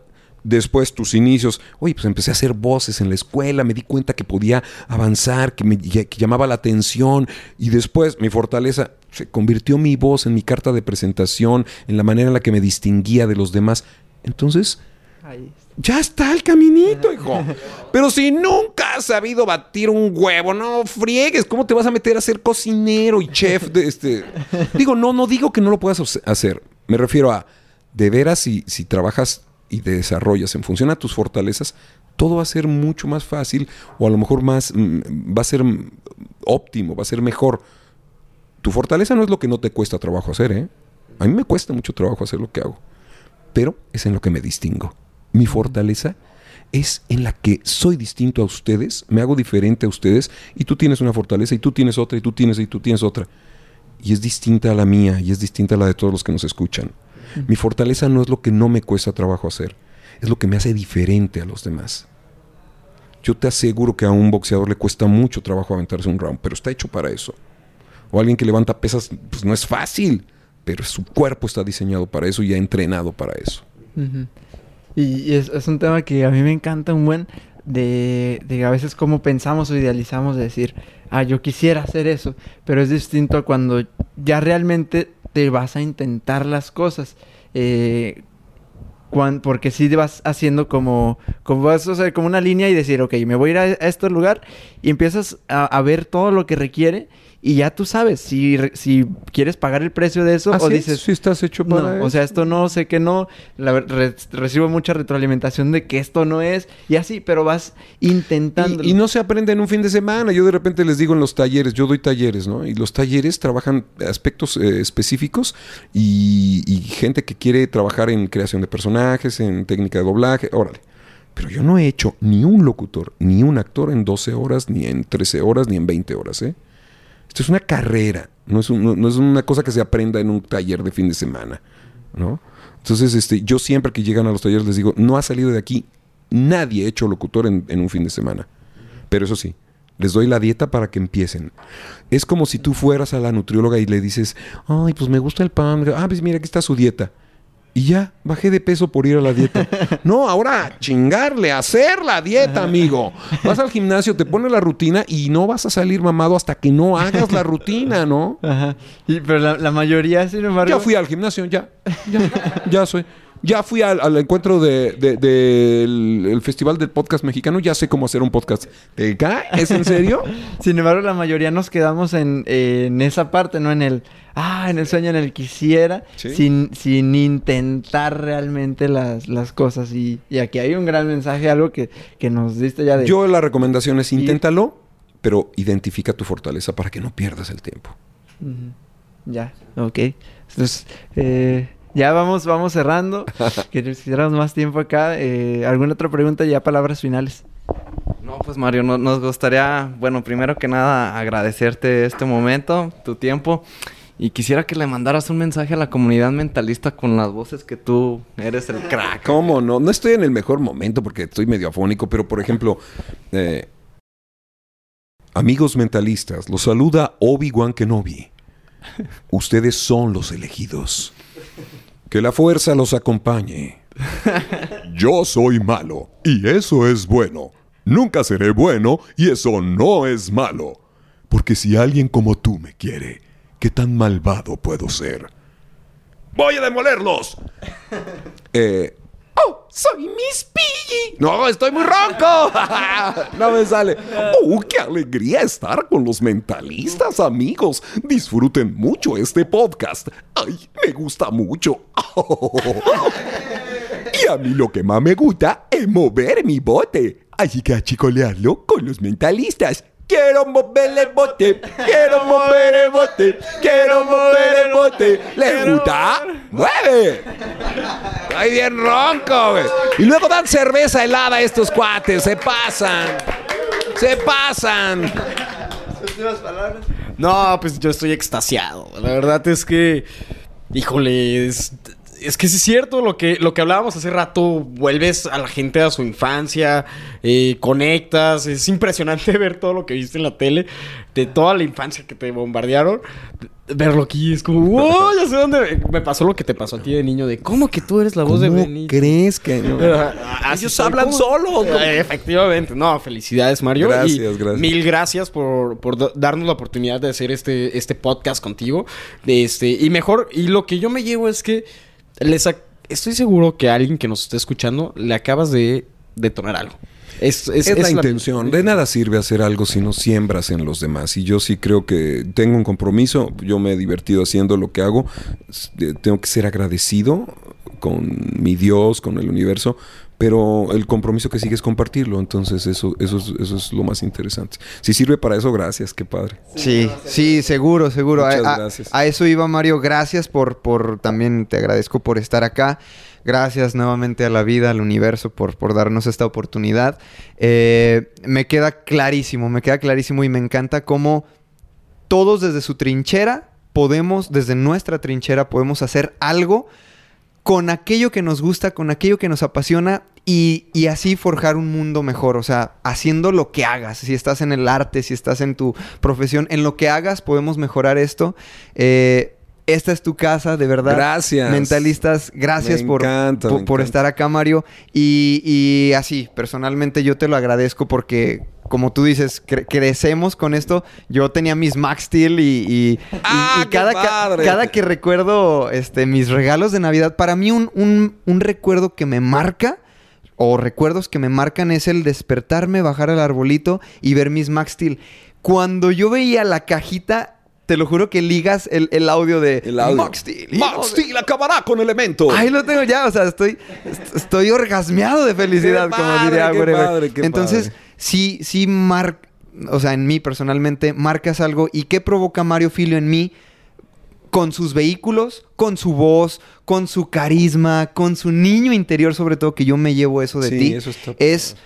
Después tus inicios, oye, pues empecé a hacer voces en la escuela, me di cuenta que podía avanzar, que me que llamaba la atención y después mi fortaleza se convirtió mi voz en mi carta de presentación, en la manera en la que me distinguía de los demás. Entonces, ya está el caminito, hijo. Pero si nunca has sabido batir un huevo, no friegues. ¿Cómo te vas a meter a ser cocinero y chef de este? Digo, no, no digo que no lo puedas hace- hacer. Me refiero a, de veras, si, si trabajas y te desarrollas en función a tus fortalezas, todo va a ser mucho más fácil o a lo mejor más, mm, va a ser óptimo, va a ser mejor. Tu fortaleza no es lo que no te cuesta trabajo hacer, ¿eh? A mí me cuesta mucho trabajo hacer lo que hago, pero es en lo que me distingo. Mi fortaleza es en la que soy distinto a ustedes, me hago diferente a ustedes y tú tienes una fortaleza y tú tienes otra y tú tienes y tú tienes otra. Y es distinta a la mía y es distinta a la de todos los que nos escuchan. Mi fortaleza no es lo que no me cuesta trabajo hacer, es lo que me hace diferente a los demás. Yo te aseguro que a un boxeador le cuesta mucho trabajo aventarse un round, pero está hecho para eso. O alguien que levanta pesas, pues no es fácil, pero su cuerpo está diseñado para eso y ha entrenado para eso. Y es, es un tema que a mí me encanta un buen de, de a veces cómo pensamos o idealizamos de decir, ah, yo quisiera hacer eso, pero es distinto a cuando ya realmente te vas a intentar las cosas. Eh, cuan- porque si vas haciendo como, como vas a hacer como una línea y decir, ok, me voy a ir a, este lugar y empiezas a ver todo lo que requiere y ya tú sabes si, si quieres pagar el precio de eso o dices, si estás hecho no, para o sea, esto no, sé que no. La re- recibo mucha retroalimentación de que esto no es. Y así, pero vas intentando. Y, y no se aprende en un fin de semana. Yo de repente les digo en los talleres, yo doy talleres, ¿no? Y los talleres trabajan aspectos eh, específicos y, y gente que quiere trabajar en creación de personajes, en técnica de doblaje, órale. Pero yo no he hecho ni un locutor, ni un actor en 12 horas, ni en 13 horas, ni en 20 horas, ¿eh? Esto es una carrera, no es, no es una cosa que se aprenda en un taller de fin de semana, ¿no? Entonces, este, yo siempre que llegan a los talleres les digo, no ha salido de aquí nadie hecho locutor en, en un fin de semana. Pero eso sí, les doy la dieta para que empiecen. Es como si tú fueras a la nutrióloga y le dices, ay, pues me gusta el pan. Ah, pues mira, aquí está su dieta. Y ya, bajé de peso por ir a la dieta. No, ahora chingarle, hacer la dieta, amigo. Vas al gimnasio, te pones la rutina y no vas a salir mamado hasta que no hagas la rutina, ¿no? Ajá. Y, pero la, la mayoría, sin embargo. Ya fui al gimnasio, ya. Ya, ya soy. Ya fui al, al encuentro de- de- del el Festival del Podcast Mexicano. Ya sé cómo hacer un podcast. ¿Te cae? ¿Es en serio? Sin embargo, la mayoría nos quedamos en, en esa parte, ¿no? En el. Ah, en el sueño en el quisiera. Sí. Sin, sin intentar realmente las, las cosas. Y, y aquí hay un gran mensaje, algo que, que nos diste ya de. Yo la recomendación es inténtalo, pero identifica tu fortaleza para que no pierdas el tiempo. Ya, ok. Entonces, eh, ya vamos, vamos cerrando. que quisiéramos más tiempo acá. Eh, ¿Alguna otra pregunta? Ya palabras finales. No, pues Mario, no- nos gustaría, bueno, primero que nada agradecerte este momento, tu tiempo. Y quisiera que le mandaras un mensaje a la comunidad mentalista con las voces que tú eres el crack. ¿Cómo no? No estoy en el mejor momento porque estoy medio afónico, pero por ejemplo, eh, amigos mentalistas, los saluda Obi-Wan Kenobi. Ustedes son los elegidos. Que la fuerza los acompañe. Yo soy malo y eso es bueno. Nunca seré bueno y eso no es malo. Porque si alguien como tú me quiere, ¿qué tan malvado puedo ser? ¡Voy a demolerlos! Eh, ¡Oh! ¡Soy Miss Piggy! ¡No, estoy muy ronco! no me sale. ¡Oh, qué alegría estar con los mentalistas, amigos! Disfruten mucho este podcast. ¡Ay, me gusta mucho! y a mí lo que más me gusta es mover mi bote. Así que a chicolearlo con los mentalistas. Quiero mover el bote, quiero mover el bote, quiero mover el bote. ¿Les gusta? ¡Mueve! Estoy bien ronco, güey. Y luego dan cerveza helada a estos cuates. Se pasan. Se pasan. No, pues yo estoy extasiado. La verdad es que, híjole, es, es que sí es cierto lo que, lo que hablábamos hace rato. Vuelves a la gente a su infancia, eh, conectas. Es impresionante ver todo lo que viste en la tele, de toda la infancia que te bombardearon. Verlo aquí es como, wow, ya sé dónde. Me pasó lo que te pasó a ti de niño, de cómo que tú eres la voz de ¿Cómo Benito. crees que no? Así Ellos hablan ¿cómo? solos. Eh, efectivamente. No, felicidades, Mario. Gracias, Y gracias. Mil gracias por, por da- darnos la oportunidad de hacer este, este podcast contigo. De este, y mejor, y lo que yo me llevo es que les estoy seguro que a alguien que nos esté escuchando le acabas de detonar algo. Es, es- Es, la intención. De nada sirve hacer algo si no siembras en los demás. Y yo sí creo que tengo un compromiso. Yo me he divertido haciendo lo que hago. Eh, Tengo que ser agradecido con mi Dios, con el universo. Pero el compromiso que sigue es compartirlo. Entonces eso, eso, es, eso es lo más interesante. Si sirve para eso, gracias. Qué padre. Sí, sí, seguro, seguro. Muchas a, a- gracias. a eso iba Mario. Gracias por, por también te agradezco por estar acá. Gracias nuevamente a la vida, al universo, por, por darnos esta oportunidad. Eh, me queda clarísimo, me queda clarísimo y me encanta cómo todos desde su trinchera podemos, desde nuestra trinchera, podemos hacer algo con aquello que nos gusta, con aquello que nos apasiona y, y así forjar un mundo mejor. O sea, haciendo lo que hagas. Si estás en el arte, si estás en tu profesión, en lo que hagas podemos mejorar esto. Eh, esta es tu casa, de verdad. Gracias. Mentalistas, gracias Me por, encanta, por, por estar acá, Mario. Y, y así, personalmente yo te lo agradezco porque, como tú dices, cre- crecemos con esto. Yo tenía mis Max Steel y, y- y- ¡Ah, y qué cada, ca- cada que recuerdo este, mis regalos de Navidad, para mí un, un- un recuerdo que me marca o recuerdos que me marcan es el despertarme, bajar al arbolito y ver mis Max Steel. Cuando yo veía la cajita, te lo juro que ligas el, el audio de El audio. Max Steel. Max Steel acabará con elemento. Ahí lo tengo ya, o sea, estoy, est- estoy orgasmeado de felicidad, Qué como padre, diría qué padre, qué Entonces, padre. Sí, sí, mar, o sea, en mí personalmente, marcas algo. ¿Y qué provoca Mario Filio en mí? Con sus vehículos, con su voz, con su carisma, con su niño interior, sobre todo, que yo me llevo eso de Sí, ti. eso está es.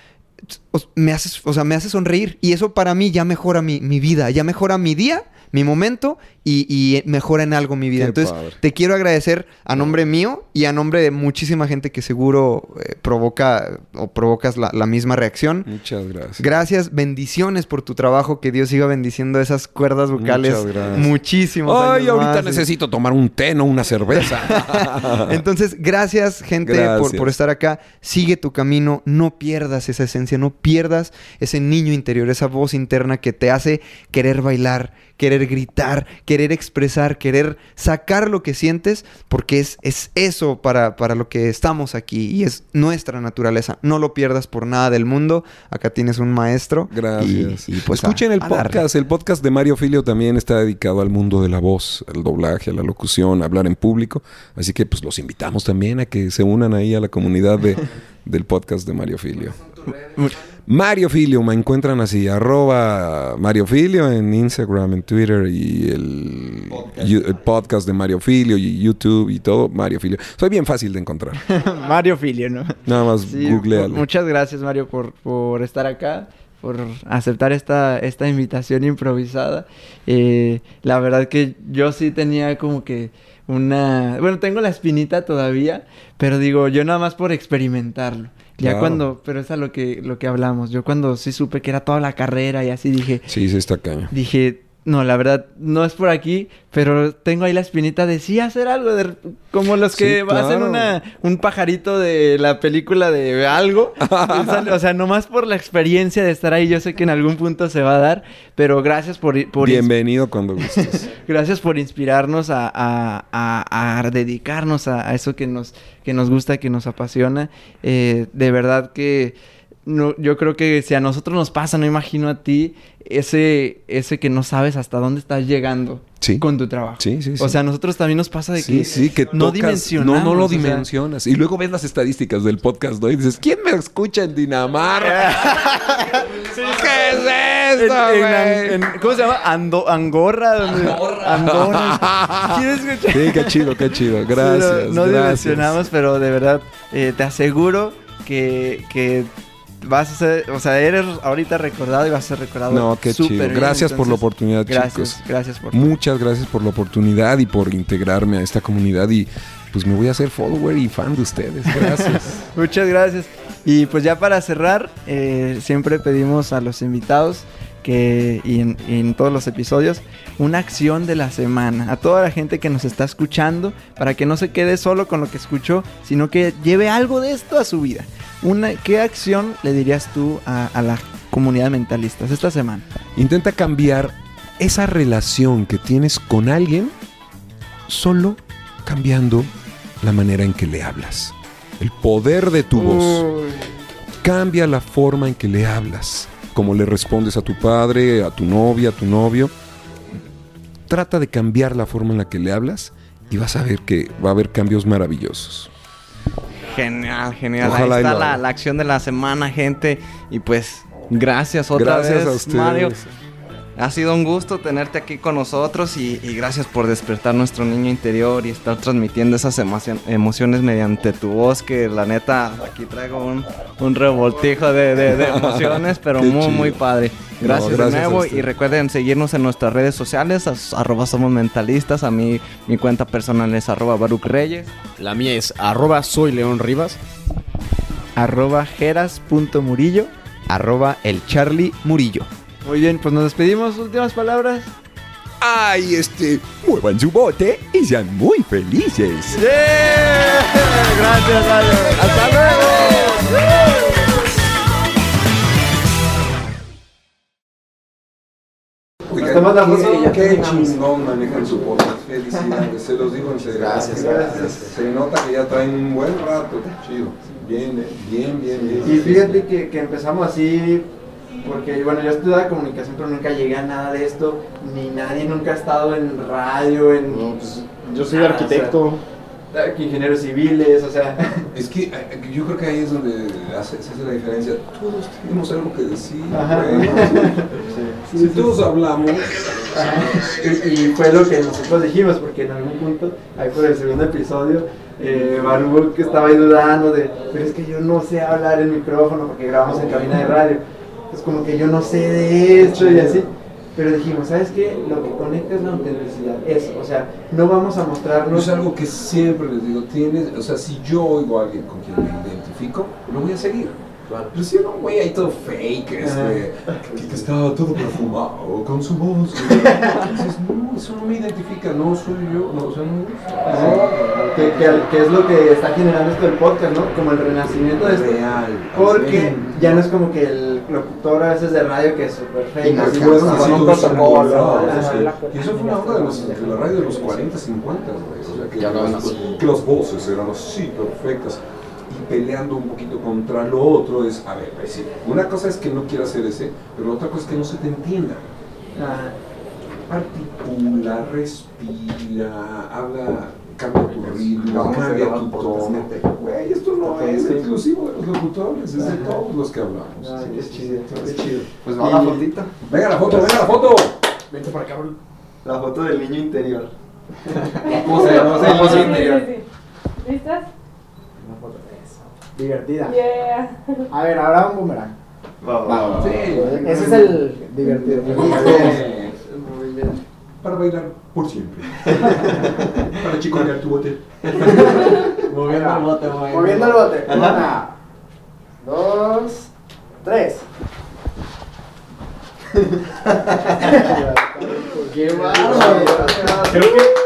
o- Me haces, o sea, me hace sonreír. Y eso para mí ya mejora mi, mi vida, ya mejora mi día, mi momento y, y mejora en algo mi vida. Qué Entonces, padre. te quiero agradecer a nombre mío y a nombre de muchísima gente que seguro eh, provoca o provocas la, la misma reacción. Muchas gracias. Gracias, bendiciones por tu trabajo, que Dios siga bendiciendo esas cuerdas vocales Muchas gracias. muchísimos Ay, años ahorita más. necesito tomar un té, no una cerveza. Entonces, gracias, gente, Por, por estar acá. Sigue tu camino, no pierdas esa esencia, no pierdas ese niño interior, esa voz interna que te hace querer bailar, querer gritar, querer expresar, querer sacar lo que sientes, porque es, es eso para, para lo que estamos aquí y es nuestra naturaleza. No lo pierdas por nada del mundo. Acá tienes un maestro. Gracias. Y, y pues a- Escuchen el a darle. podcast. El podcast de Mario Filio también está dedicado al mundo de la voz, al doblaje, a la locución, a hablar en público. Así que pues los invitamos también a que se unan ahí a la comunidad de, del podcast de Mario Filio. Mario Filio, me encuentran así, arroba Mario Filio en Instagram, en Twitter y el podcast de Mario Filio y YouTube y todo, Mario Filio. Soy bien fácil de encontrar. Mario Filio, ¿no? Nada más Sí, googlealo. Muchas gracias, Mario, por, por estar acá, por aceptar esta, esta invitación improvisada. Eh, la verdad que yo sí tenía como que una... Bueno, tengo la espinita todavía, pero digo, yo nada más por experimentarlo. Ya Claro. cuando... Pero es a lo que, lo que hablamos. Yo cuando sí supe que era toda la carrera y así dije... Sí, sí está caño. Dije, no, la verdad, no es por aquí, pero tengo ahí la espinita de sí hacer algo, de, como los que Sí, hacen claro. una, un pajarito de la película de algo. O sea, nomás por la experiencia de estar ahí, yo sé que en algún punto se va a dar, pero gracias por, por Bienvenido cuando gustes. gracias por inspirarnos a, a- a- a dedicarnos a, a eso que nos, que nos gusta, que nos apasiona. Eh, de verdad que no, yo creo que si a nosotros nos pasa, no imagino a ti, ese, ese que no sabes hasta dónde estás llegando Sí. con tu trabajo. Sí, sí, sí. O sea, a nosotros también nos pasa de Sí, que, sí, que no tocas- dimensionamos. No, no lo o sea, dimensionas. Y luego ves las estadísticas del podcast, ¿no? Y dices, ¿quién me escucha en Dinamarca? ¿Qué es esto, en- güey? en- ¿Cómo se llama? Ando- Angorra. ¿Quieres escuchar? Sí, qué chido, qué chido. Sí, Gracias. no, no gracias. dimensionamos, pero de verdad eh, te aseguro que, que vas a ser, o sea, eres ahorita recordado y vas a ser recordado. No, qué chido. bien, Gracias por la oportunidad, Gracias, chicos. gracias por. Muchas gracias por la oportunidad y por integrarme a esta comunidad. Y pues me voy a hacer follower y fan de ustedes. Gracias. Muchas gracias. Y pues ya para cerrar, eh, siempre pedimos a los invitados que y en, y en todos los episodios una acción de la semana a toda la gente que nos está escuchando para que no se quede solo con lo que escuchó sino que lleve algo de esto a su vida una qué acción le dirías tú a, a la comunidad de mentalistas esta semana Intenta cambiar esa relación que tienes con alguien solo cambiando la manera en que le hablas. El poder de tu voz. Cambia la forma en que le hablas. Como le respondes a tu padre, a tu novia, a tu novio. Trata de cambiar la forma en la que le hablas y vas a ver que va a haber cambios maravillosos. Genial, genial. Ojalá Ahí está la, la acción de la semana, gente. Y pues, gracias otra Gracias vez, a ustedes. Mario. Ha sido un gusto tenerte aquí con nosotros y, y gracias por despertar nuestro niño interior y estar transmitiendo esas emocion- emociones mediante tu voz, que la neta aquí traigo un, un revoltijo de, de- de emociones, pero muy, chido. muy padre. Gracias, No, gracias de nuevo y recuerden seguirnos en nuestras redes sociales, arroba somos mentalistas, a mí mi cuenta personal es arroba Baruch Reyes. La mía es arroba soy León Rivas. Arroba jeras.murillo. Arroba el Charlie Murillo. Muy bien, pues nos despedimos. Últimas palabras. Ay, este, muevan su bote y sean muy felices. Gracias, Radio. Hasta luego. Oigan, Tomás la qué- qué chingón manejan su podcast. Felicidades, se los digo en serio. Gracias, gracias. Se nota que ya traen un buen rato. Chido. Bien, eh, bien, bien, bien. Y fíjate que, que empezamos así, porque bueno, yo estudiaba comunicación, pero nunca llegué a nada de esto, ni nadie nunca ha estado en radio, en... yo soy nada, arquitecto. o sea, ingenieros civiles, o sea... Es que eh, yo creo que ahí es donde hace, se hace la diferencia. Todos tenemos algo que decir. Sí, Si sí, todos sí. hablamos, y, y fue lo que nosotros dijimos, porque en algún punto, ahí por el segundo episodio, eh, Baruch estaba ahí dudando de, pero es que yo no sé hablar en micrófono porque grabamos en cabina de radio. Es como que yo no sé de esto y así. Pero dijimos, ¿sabes qué? Lo que conecta es la autenticidad. Eso, o sea, no vamos a no mostrarnos... es algo que siempre les digo. Tienes, o sea, si yo oigo a alguien con quien me identifico, lo voy a seguir. Pero si era un güey ahí todo fake, este, que, que estaba todo perfumado, con su voz. y dices, no, eso no me identifica, no soy yo, no, o sea, no me gusta. que, que, que es lo que está generando esto del podcast, ¿no? Como el renacimiento de esto. real. Porque ya no es como que el locutor a veces de radio que es súper fake, así, Pues, con un protocolo. Y eso fue una onda de, los, de la radio de los 40, 50, güey. O sea, que, Ya las, que las voces eran así perfectas. Peleando un poquito contra lo otro es, a ver, pues sí, una cosa es que no quiera hacer ese, pero la otra cosa es que no se te entienda. Articula, respira, habla, cambia tu ritmo, cambia tu tono. Güey, esto no es exclusivo de los locutores, es de todos los que hablamos. Ay, qué chido, qué chido. Pues va la fotito. Venga la foto, venga la foto. Vente para acá, bro. La foto del niño interior. Sí, sí, interior. sí, sí. ¿Listas? Divertida. Yeah. A ver, ahora un boomerang. Va, Sí. Ese es el divertido. Muy bien. Para bailar por siempre. Para chicotear tu bote. Moviendo el bote, moviendo el bote. Una, dos, tres. Qué bárbaro. Creo que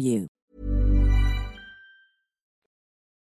you.